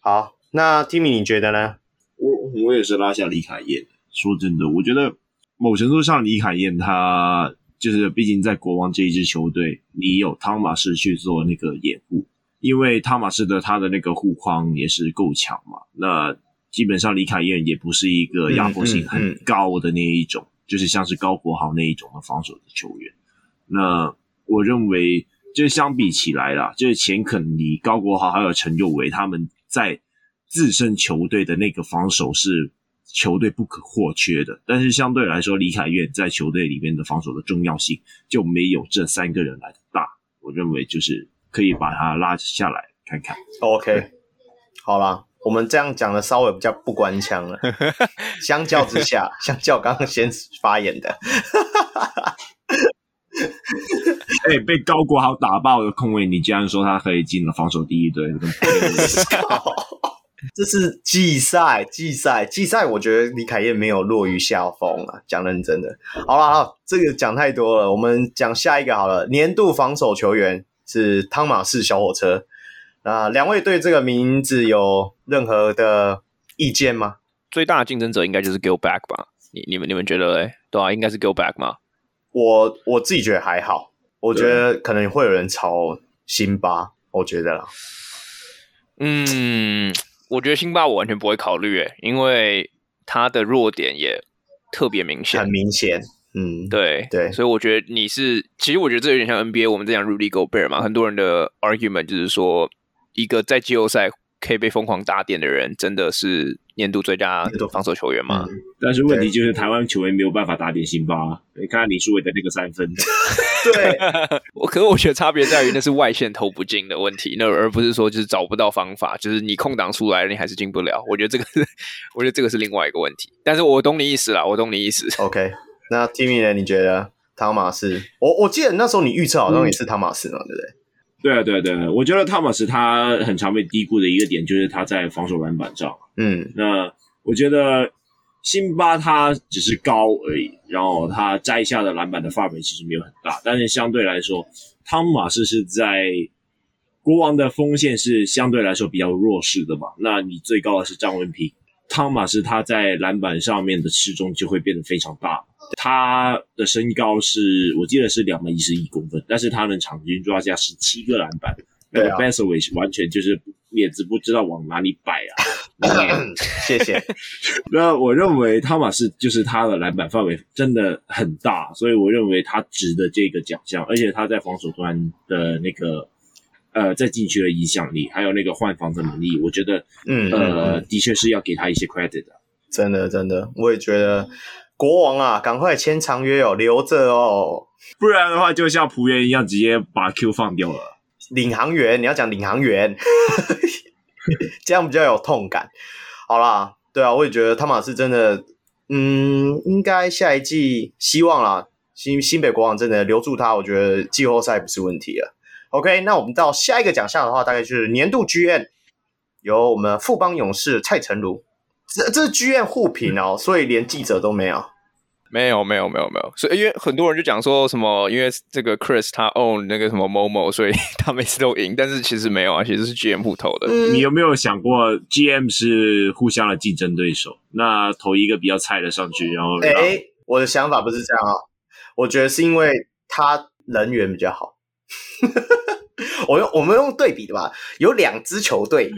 好，那 Timmy 你觉得呢？我我也是拉下李凯燕。说真的，我觉得某程度上李凯燕他就是，毕竟在国王这一支球队，你有汤马士去做那个掩护，因为汤马士的他的那个护框也是够强嘛。那基本上，李凯燕也不是一个压迫性很高的那一种，嗯嗯嗯、就是像是高国豪那一种的防守的球员。那我认为，就相比起来啦，就是钱肯尼、高国豪还有陈佑维，他们在自身球队的那个防守是球队不可或缺的。但是相对来说，李凯燕在球队里面的防守的重要性就没有这三个人来的大。我认为就是可以把他拉下来看看。OK，好啦。我们这样讲的稍微比较不官腔了，相较之下，相较刚刚先发言的，哎、欸，被高国豪打爆的控卫，你竟然说他可以进了防守第一队，这是季赛，季赛，季赛，我觉得李凯燕没有落于下风啊，讲认真的。好了，好，这个讲太多了，我们讲下一个好了，年度防守球员是汤马士小火车。啊，两位对这个名字有任何的意见吗？最大的竞争者应该就是 Gilback 吧？你、你们、你们觉得嘞？对啊，应该是 Gilback 吗？我我自己觉得还好，我觉得可能会有人炒辛巴，我觉得啦。嗯，我觉得辛巴我完全不会考虑，诶，因为他的弱点也特别明显，很明显。嗯，对对，所以我觉得你是，其实我觉得这有点像 NBA，我们在讲 Rudy Gobert 嘛，很多人的 argument 就是说。一个在季后赛可以被疯狂打点的人，真的是年度最佳防守球员吗？嗯、但是问题就是台湾球员没有办法打点辛巴。你看李书伟的那个三分，对，我可是我觉得差别在于那是外线投不进的问题，那而不是说就是找不到方法，就是你空档出来你还是进不了。我觉得这个是，我觉得这个是另外一个问题。但是我懂你意思啦，我懂你意思。OK，那 Timmy 呢？你觉得汤马斯？我我记得那时候你预测好像也是汤马斯嘛，嗯、对不对？对啊，对啊，对啊，我觉得汤马斯他很常被低估的一个点就是他在防守篮板上。嗯，那我觉得辛巴他只是高而已，然后他摘下的篮板的范围其实没有很大，但是相对来说，汤马斯是在国王的锋线是相对来说比较弱势的嘛。那你最高的是张文平，汤马斯他在篮板上面的吃重就会变得非常大。他的身高是我记得是两百一十一公分，但是他能场均抓下十七个篮板，那个 Bledsoe 完全就是面子不知道往哪里摆啊。谢谢。那我认为汤马斯就是他的篮板范围真的很大，所以我认为他值得这个奖项，而且他在防守端的那个呃在禁区的影响力，还有那个换防的能力，我觉得嗯呃的确是要给他一些 credit 的。真的真的，我也觉得国王啊，赶快签长约哦，留着哦，不然的话就像璞园一样，直接把 Q 放掉了。领航员，你要讲领航员，这样比较有痛感。好啦，对啊，我也觉得汤马士真的，嗯，应该下一季希望啦，新新北国王真的留住他，我觉得季后赛不是问题了。OK，那我们到下一个奖项的话，大概就是年度 GM，由我们富邦勇士蔡成儒，这这是 GM 互评哦，所以连记者都没有。没有没有没有没有，所以因为很多人就讲说什么，因为这个 Chris 他 own 那个什么 Momo，所以 他每次都赢，但是其实没有啊，其实是 GM 互投的。嗯、你有没有想过 GM 是互相的竞争对手？那投一个比较菜的上去，然后哎，我的想法不是这样啊，我觉得是因为他人缘比较好。我用我们用对比的吧，有两支球队，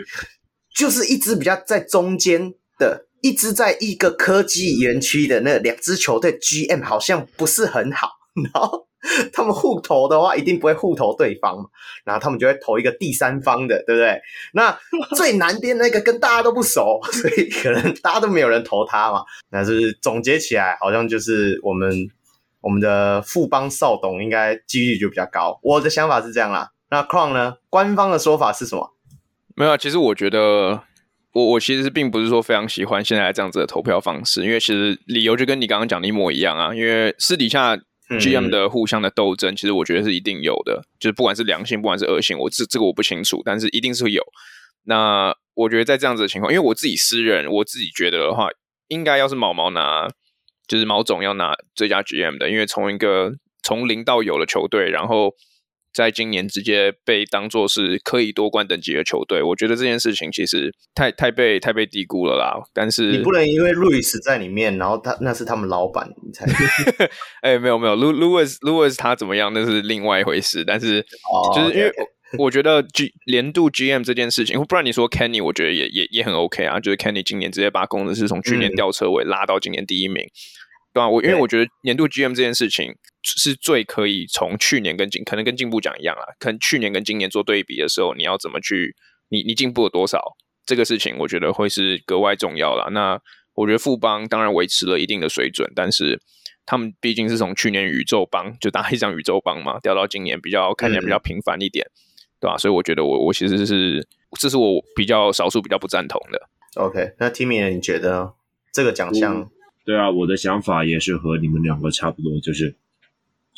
就是一支比较在中间的。一支在一个科技园区的那两支球队 GM 好像不是很好，然后他们互投的话一定不会互投对方嘛，然后他们就会投一个第三方的，对不对？那 最南边那个跟大家都不熟，所以可能大家都没有人投他嘛。那就是总结起来，好像就是我们我们的富邦少董应该几率就比较高。我的想法是这样啦。那 Crown 呢？官方的说法是什么？没有，其实我觉得。我我其实并不是说非常喜欢现在这样子的投票方式，因为其实理由就跟你刚刚讲的一模一样啊。因为私底下 GM 的互相的斗争，其实我觉得是一定有的，就是不管是良性，不管是恶性，我这这个我不清楚，但是一定是会有。那我觉得在这样子的情况，因为我自己私人，我自己觉得的话，应该要是毛毛拿，就是毛总要拿最佳 GM 的，因为从一个从零到有的球队，然后。在今年直接被当做是可以夺冠等级的球队，我觉得这件事情其实太太被太被低估了啦。但是你不能因为路易斯在里面，然后他那是他们老板，你才 哎、欸、没有没有，路路易斯路易斯他怎么样那是另外一回事。但是就是因为我觉得 G 年度 GM 这件事情，不然你说 Kenny，我觉得也也也很 OK 啊。就是 Kenny 今年直接把工程师从去年吊车尾拉到今年第一名。嗯对啊，我因为我觉得年度 GM 这件事情是最可以从去年跟今可能跟进步奖一样啊，可能去年跟今年做对比的时候，你要怎么去你你进步了多少？这个事情我觉得会是格外重要啦。那我觉得富邦当然维持了一定的水准，但是他们毕竟是从去年宇宙帮就打一张宇宙帮嘛，掉到今年比较看起来比较平凡一点，嗯、对吧、啊？所以我觉得我我其实是这是我比较少数比较不赞同的。OK，那 Timmy 你觉得这个奖项？嗯对啊，我的想法也是和你们两个差不多。就是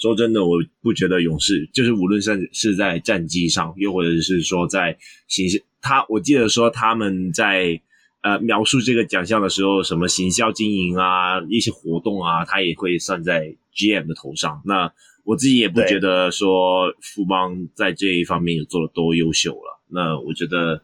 说真的，我不觉得勇士就是无论是是在战绩上，又或者是说在形象，他我记得说他们在呃描述这个奖项的时候，什么行销经营啊，一些活动啊，他也会算在 GM 的头上。那我自己也不觉得说富邦在这一方面有做的多优秀了。那我觉得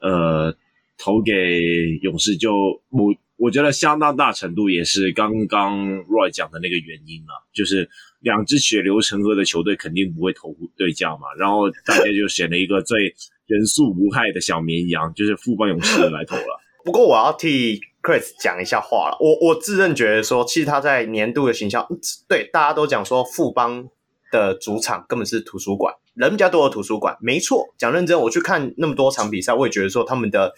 呃投给勇士就我。我觉得相当大程度也是刚刚 Roy 讲的那个原因啊，就是两支血流成河的球队肯定不会投对价嘛，然后大家就选了一个最人畜无害的小绵羊，就是富邦勇士来投了。不过我要替 Chris 讲一下话了，我我自认觉得说，其实他在年度的形象，对大家都讲说富邦的主场根本是图书馆，人比较多的图书馆，没错。讲认真，我去看那么多场比赛，我也觉得说他们的。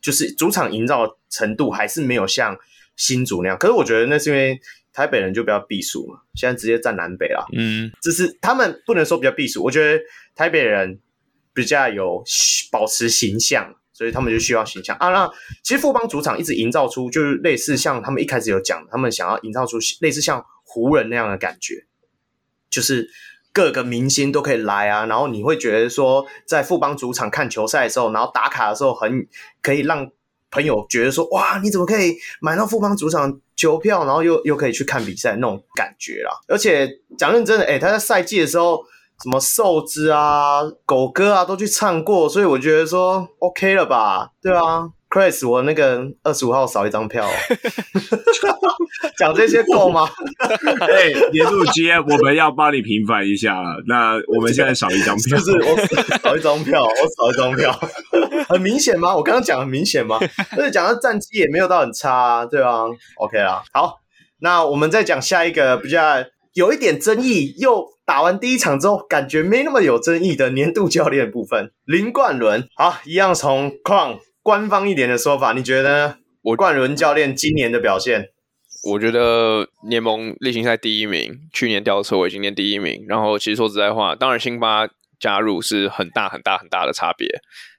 就是主场营造程度还是没有像新竹那样，可是我觉得那是因为台北人就比较避暑嘛，现在直接站南北了。嗯，只是他们不能说比较避暑，我觉得台北人比较有保持形象，所以他们就需要形象啊。那其实富邦主场一直营造出就是类似像他们一开始有讲，他们想要营造出类似像湖人那样的感觉，就是。各个明星都可以来啊，然后你会觉得说，在富邦主场看球赛的时候，然后打卡的时候，很可以让朋友觉得说，哇，你怎么可以买到富邦主场球票，然后又又可以去看比赛那种感觉啦。而且讲认真的，诶、他在赛季的时候，什么瘦子啊、狗哥啊都去唱过，所以我觉得说，OK 了吧？对啊，Chris，我那个二十五号少一张票，讲这些够吗？哎，年度 GM，我们要帮你平反一下了。那我们现在少一张票，就是我少一张票，我少一张票，很明显吗？我刚刚讲很明显吗？而且讲到战绩也没有到很差啊，对吧？OK 啦，好，那我们再讲下一个比较有一点争议，又打完第一场之后感觉没那么有争议的年度教练部分，林冠伦。好，一样从矿。官方一点的说法，你觉得呢？我冠伦教练今年的表现，我觉得联盟例行赛第一名，去年吊车尾，今年第一名。然后其实说实在话，当然辛巴加入是很大很大很大的差别，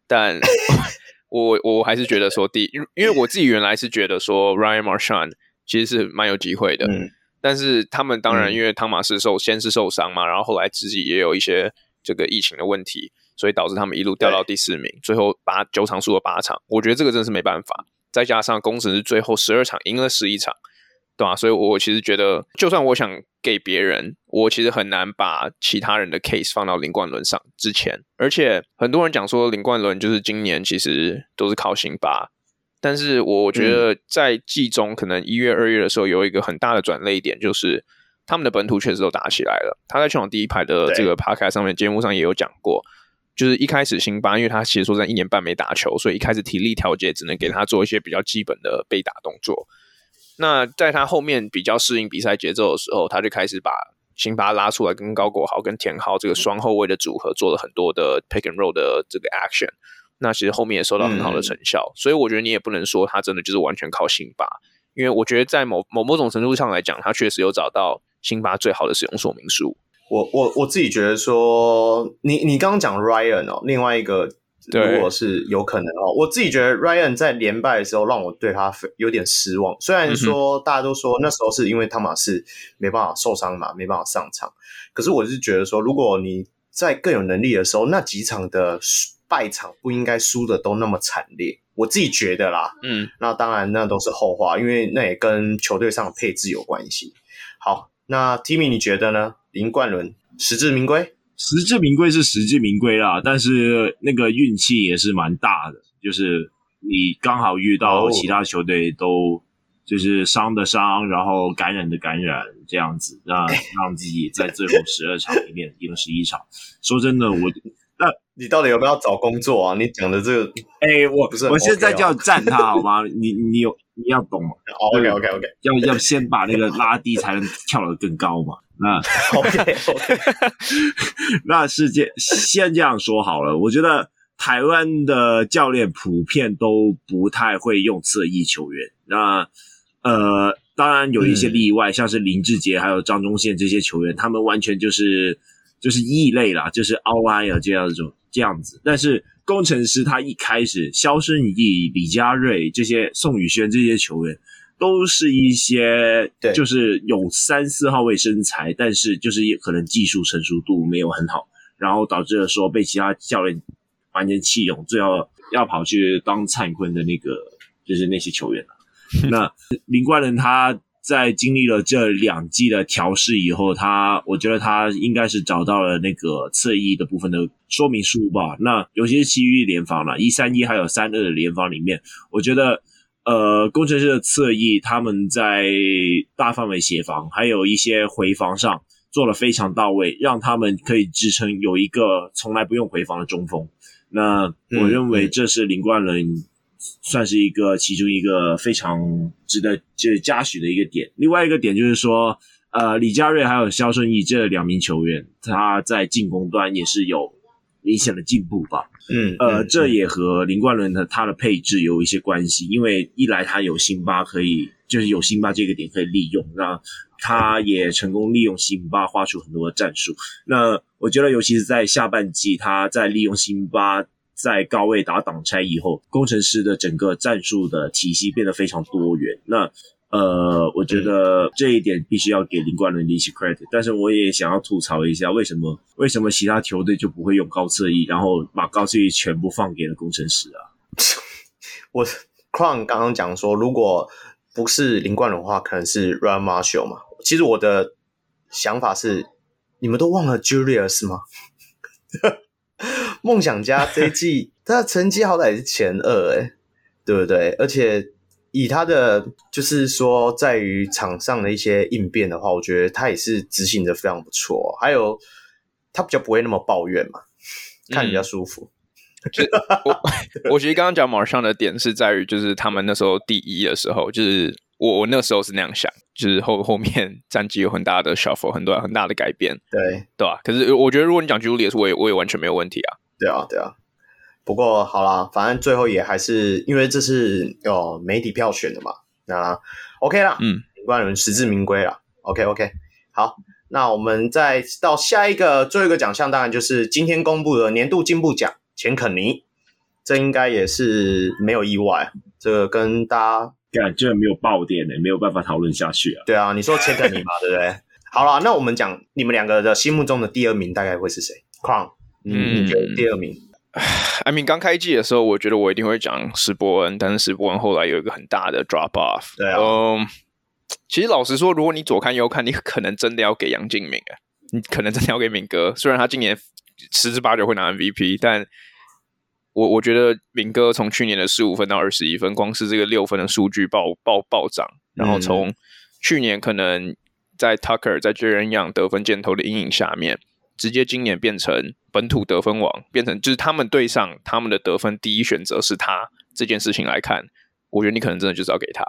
但 我我还是觉得说第，因因为我自己原来是觉得说 Ryan Marchand 其实是蛮有机会的，嗯、但是他们当然因为汤马斯受先是受伤嘛，然后后来自己也有一些这个疫情的问题。所以导致他们一路掉到第四名，最后八九场输了八场，我觉得这个真的是没办法。再加上工程师最后十二场赢了十一场，对吧？所以我其实觉得，就算我想给别人，我其实很难把其他人的 case 放到林冠伦上之前。而且很多人讲说林冠伦就是今年其实都是靠辛巴，但是我觉得在季中可能一月二月的时候有一个很大的转捩点，就是他们的本土确实都打起来了。他在全场第一排的这个 podcast 上面节目上也有讲过。就是一开始辛巴，因为他其实说在一年半没打球，所以一开始体力调节只能给他做一些比较基本的被打动作。那在他后面比较适应比赛节奏的时候，他就开始把辛巴拉出来，跟高国豪、跟田浩这个双后卫的组合做了很多的 pick and roll 的这个 action。那其实后面也收到很好的成效，嗯、所以我觉得你也不能说他真的就是完全靠辛巴，因为我觉得在某某某种程度上来讲，他确实有找到辛巴最好的使用说明书。我我我自己觉得说，你你刚刚讲 Ryan 哦，另外一个如果是有可能哦，我自己觉得 Ryan 在连败的时候让我对他有点失望。虽然说大家都说那时候是因为汤马士没办法受伤嘛，没办法上场，可是我是觉得说，如果你在更有能力的时候，那几场的败场不应该输的都那么惨烈。我自己觉得啦，嗯，那当然那都是后话，因为那也跟球队上的配置有关系。好，那 Timmy 你觉得呢？林冠伦实至名归，实至名归是实至名归啦，但是那个运气也是蛮大的，就是你刚好遇到其他球队都就是伤的伤，然后感染的感染这样子，让让 自己在最后十二场里面赢了十一场。说真的，我 那你到底有没有找工作啊？你讲的这个，哎、欸，我不是，我现在就要赞他好吗？你你有你要懂吗？OK OK OK，要要先把那个拉低，才能跳得更高嘛。那 OK OK，那世界先这样说好了。我觉得台湾的教练普遍都不太会用侧翼球员。那呃，当然有一些例外，嗯、像是林志杰还有张忠宪这些球员，他们完全就是就是异类啦，就是 outlier 这样子这样子。但是工程师他一开始，肖胜义、李佳瑞这些宋宇轩这些球员。都是一些对，就是有三四号位身材，但是就是可能技术成熟度没有很好，然后导致了说被其他教练完全弃用，最后要跑去当灿坤的那个，就是那些球员了。那林冠伦他在经历了这两季的调试以后，他我觉得他应该是找到了那个侧翼的部分的说明书吧。那尤其是其余联防了，一三一还有三二的联防里面，我觉得。呃，工程师的侧翼，他们在大范围协防，还有一些回防上做了非常到位，让他们可以支撑有一个从来不用回防的中锋。那我认为这是林冠伦算是一个其中一个非常值得就是嘉许的一个点。另外一个点就是说，呃，李佳瑞还有肖顺义这两名球员，他在进攻端也是有明显的进步吧。嗯，呃，这也和林冠伦的他的配置有一些关系，因为一来他有辛巴可以，就是有辛巴这个点可以利用，那他也成功利用辛巴画出很多的战术。那我觉得，尤其是在下半季，他在利用辛巴在高位打挡拆以后，工程师的整个战术的体系变得非常多元。那呃，我觉得这一点必须要给林冠伦一些 credit，但是我也想要吐槽一下，为什么为什么其他球队就不会用高侧翼，然后把高侧翼全部放给了工程师啊？我 Crown 刚刚讲说，如果不是林冠伦的话，可能是 Ryan Marshall 嘛。其实我的想法是，你们都忘了 Julius 吗？梦想家这一季他的成绩好歹也是前二诶、对不对？而且以他的就是说，在于场上的一些应变的话，我觉得他也是执行的非常不错。还有他比较不会那么抱怨嘛，看比较舒服。就我我其实刚刚讲 Marchand 的点是在于，就是他们那时候第一的时候，就是我我那时候是那样想，就是后后面战绩有很大的 shuffle，很多很大的改变，对对吧？可是我觉得如果你讲 Julius，我也我也完全没有问题啊。对啊，对啊。不过好啦，反正最后也还是因为这是有媒体票选的嘛，那 OK 啦，嗯，没关人，实至名归啦。OK OK，好，那我们再到下一个最后一个奖项，当然就是今天公布的年度进步奖。钱肯尼，这应该也是没有意外。这个跟大家感觉没有爆点的，没有办法讨论下去啊。对啊，你说钱肯尼嘛，对不对？好了，那我们讲你们两个的心目中的第二名大概会是谁？Cron，嗯，你觉得第二名 I mean，刚开季的时候，我觉得我一定会讲史伯恩，但是史伯恩后来有一个很大的 drop off。对啊，嗯，其实老实说，如果你左看右看，你可能真的要给杨敬敏啊，你可能真的要给敏哥。虽然他今年十之八九会拿 MVP，但我我觉得敏哥从去年的十五分到二十一分，光是这个六分的数据暴暴暴涨，然后从去年可能在 Tucker 在 Jaren Young 得分箭头的阴影下面，直接今年变成本土得分王，变成就是他们对上他们的得分第一选择是他这件事情来看，我觉得你可能真的就是要给他。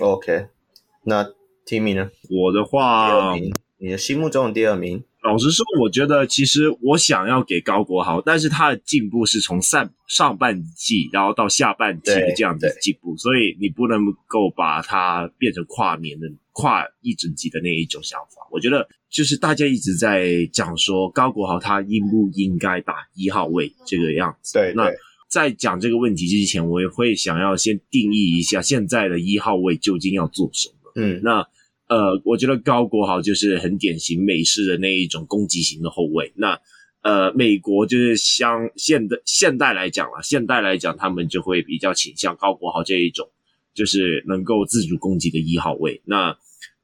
OK，那 Timmy 呢？我的话，你的心目中的第二名。老实说，我觉得其实我想要给高国豪，但是他的进步是从上上半季，然后到下半季的这样子的进步，所以你不能够把它变成跨年的跨一整季的那一种想法。我觉得就是大家一直在讲说高国豪他应不应该打一号位这个样子。对，对，那在讲这个问题之前，我也会想要先定义一下现在的一号位究竟要做什么。嗯，那。呃，我觉得高国豪就是很典型美式的那一种攻击型的后卫。那呃，美国就是像现代现代来讲了，现代来讲，他们就会比较倾向高国豪这一种，就是能够自主攻击的一号位。那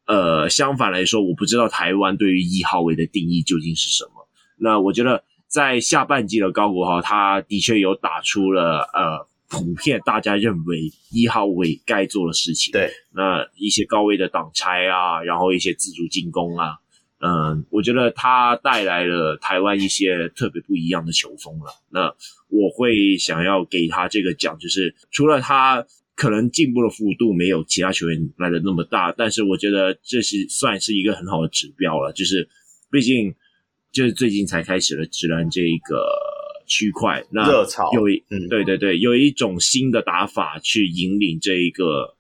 呃，相反来说，我不知道台湾对于一号位的定义究竟是什么。那我觉得在下半季的高国豪，他的确有打出了呃。普遍大家认为一号位该做的事情，对，那一些高位的挡拆啊，然后一些自主进攻啊，嗯，我觉得他带来了台湾一些特别不一样的球风了。那我会想要给他这个奖，就是除了他可能进步的幅度没有其他球员来的那么大，但是我觉得这是算是一个很好的指标了，就是毕竟就是最近才开始了直篮这一个。区块那热潮有一嗯，对对对，有一种新的打法去引领这一个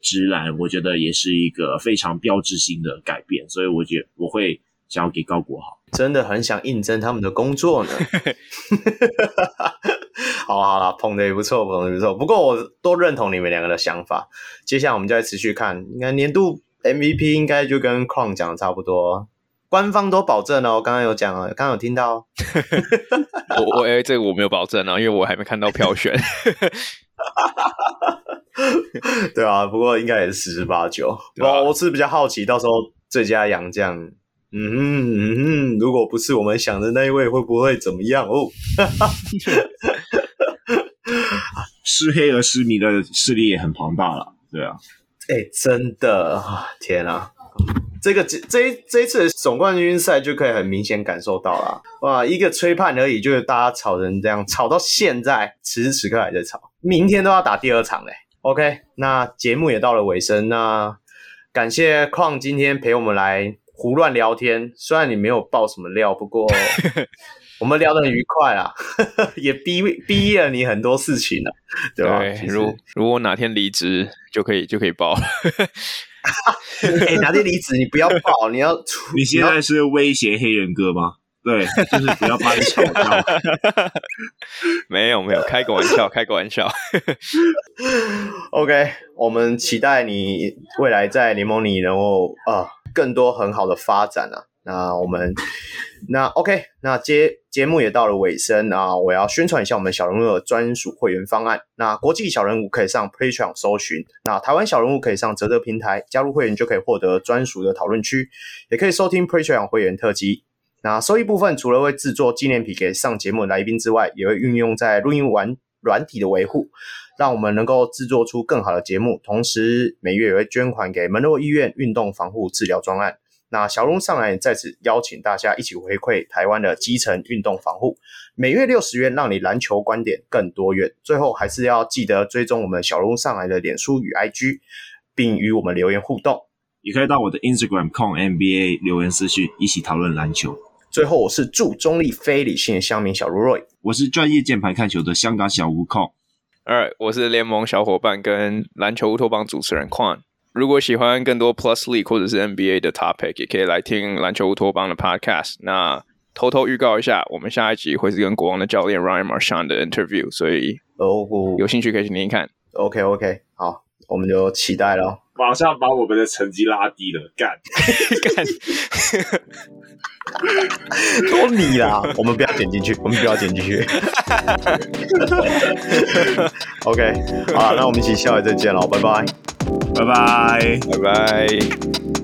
直篮，我觉得也是一个非常标志性的改变，所以我觉得我会想要给高国豪，真的很想应征他们的工作呢。好啦好啦，捧的也不错，捧的也不错。不过我都认同你们两个的想法。接下来我们就再持续看，应该年度 MVP 应该就跟 Kron 讲的差不多。官方都保证哦，刚刚有讲哦，刚刚有听到。我我哎、欸，这个我没有保证啊，因为我还没看到票选。对啊，不过应该也是十之八九。我、啊、我是比较好奇，到时候最佳洋将，嗯哼嗯哼，如果不是我们想的那一位，会不会怎么样哦？失黑而失迷的势力也很庞大了，对啊。哎、真的，天啊！这个这这一这一次的总冠军赛就可以很明显感受到了，哇，一个吹判而已，就是大家吵成这样，吵到现在，此时此刻还在吵，明天都要打第二场嘞。OK，那节目也到了尾声，那感谢况今天陪我们来胡乱聊天，虽然你没有爆什么料，不过我们聊得很愉快啊，也逼逼了你很多事情 了，对吧？对，如如果哪天离职就可以就可以爆。欸、哪天离职？你不要报，你要你现在是威胁黑人哥吗？对，就是不要把你炒掉。没有没有，开个玩笑，开个玩笑。OK，我们期待你未来在联盟里能够啊更多很好的发展啊。那我们那 OK，那节节目也到了尾声啊，我要宣传一下我们小人物的专属会员方案。那国际小人物可以上 Patreon 搜寻，那台湾小人物可以上啧啧平台加入会员，就可以获得专属的讨论区，也可以收听 Patreon 会员特辑。那收益部分除了会制作纪念品给上节目的来宾之外，也会运用在录音完软体的维护。让我们能够制作出更好的节目，同时每月也会捐款给门诺医院运动防护治疗专案。那小龙上来在此邀请大家一起回馈台湾的基层运动防护，每月六十元，让你篮球观点更多元。最后还是要记得追踪我们小龙上来的脸书与 IG，并与我们留言互动。也可以到我的 Instagram 控 NBA 留言私讯，一起讨论篮球。最后，我是祝中立非理性的乡民小鹿 Roy，我是专业键盘看球的香港小吴控。Alright，我是联盟小伙伴跟篮球乌托邦主持人 Quan。如果喜欢更多 Plus League 或者是 NBA 的 topic，也可以来听篮球乌托邦的 podcast。那偷偷预告一下，我们下一集会是跟国王的教练 Ryan Marchand 的 interview，所以哦，有兴趣可以去听听看。OK OK，好，我们就期待喽。马上把我们的成绩拉低了，干干，都你啦！我们不要剪进去，我们不要剪进去。OK，好，那我们一起下回再见喽，拜拜。拜拜，拜拜。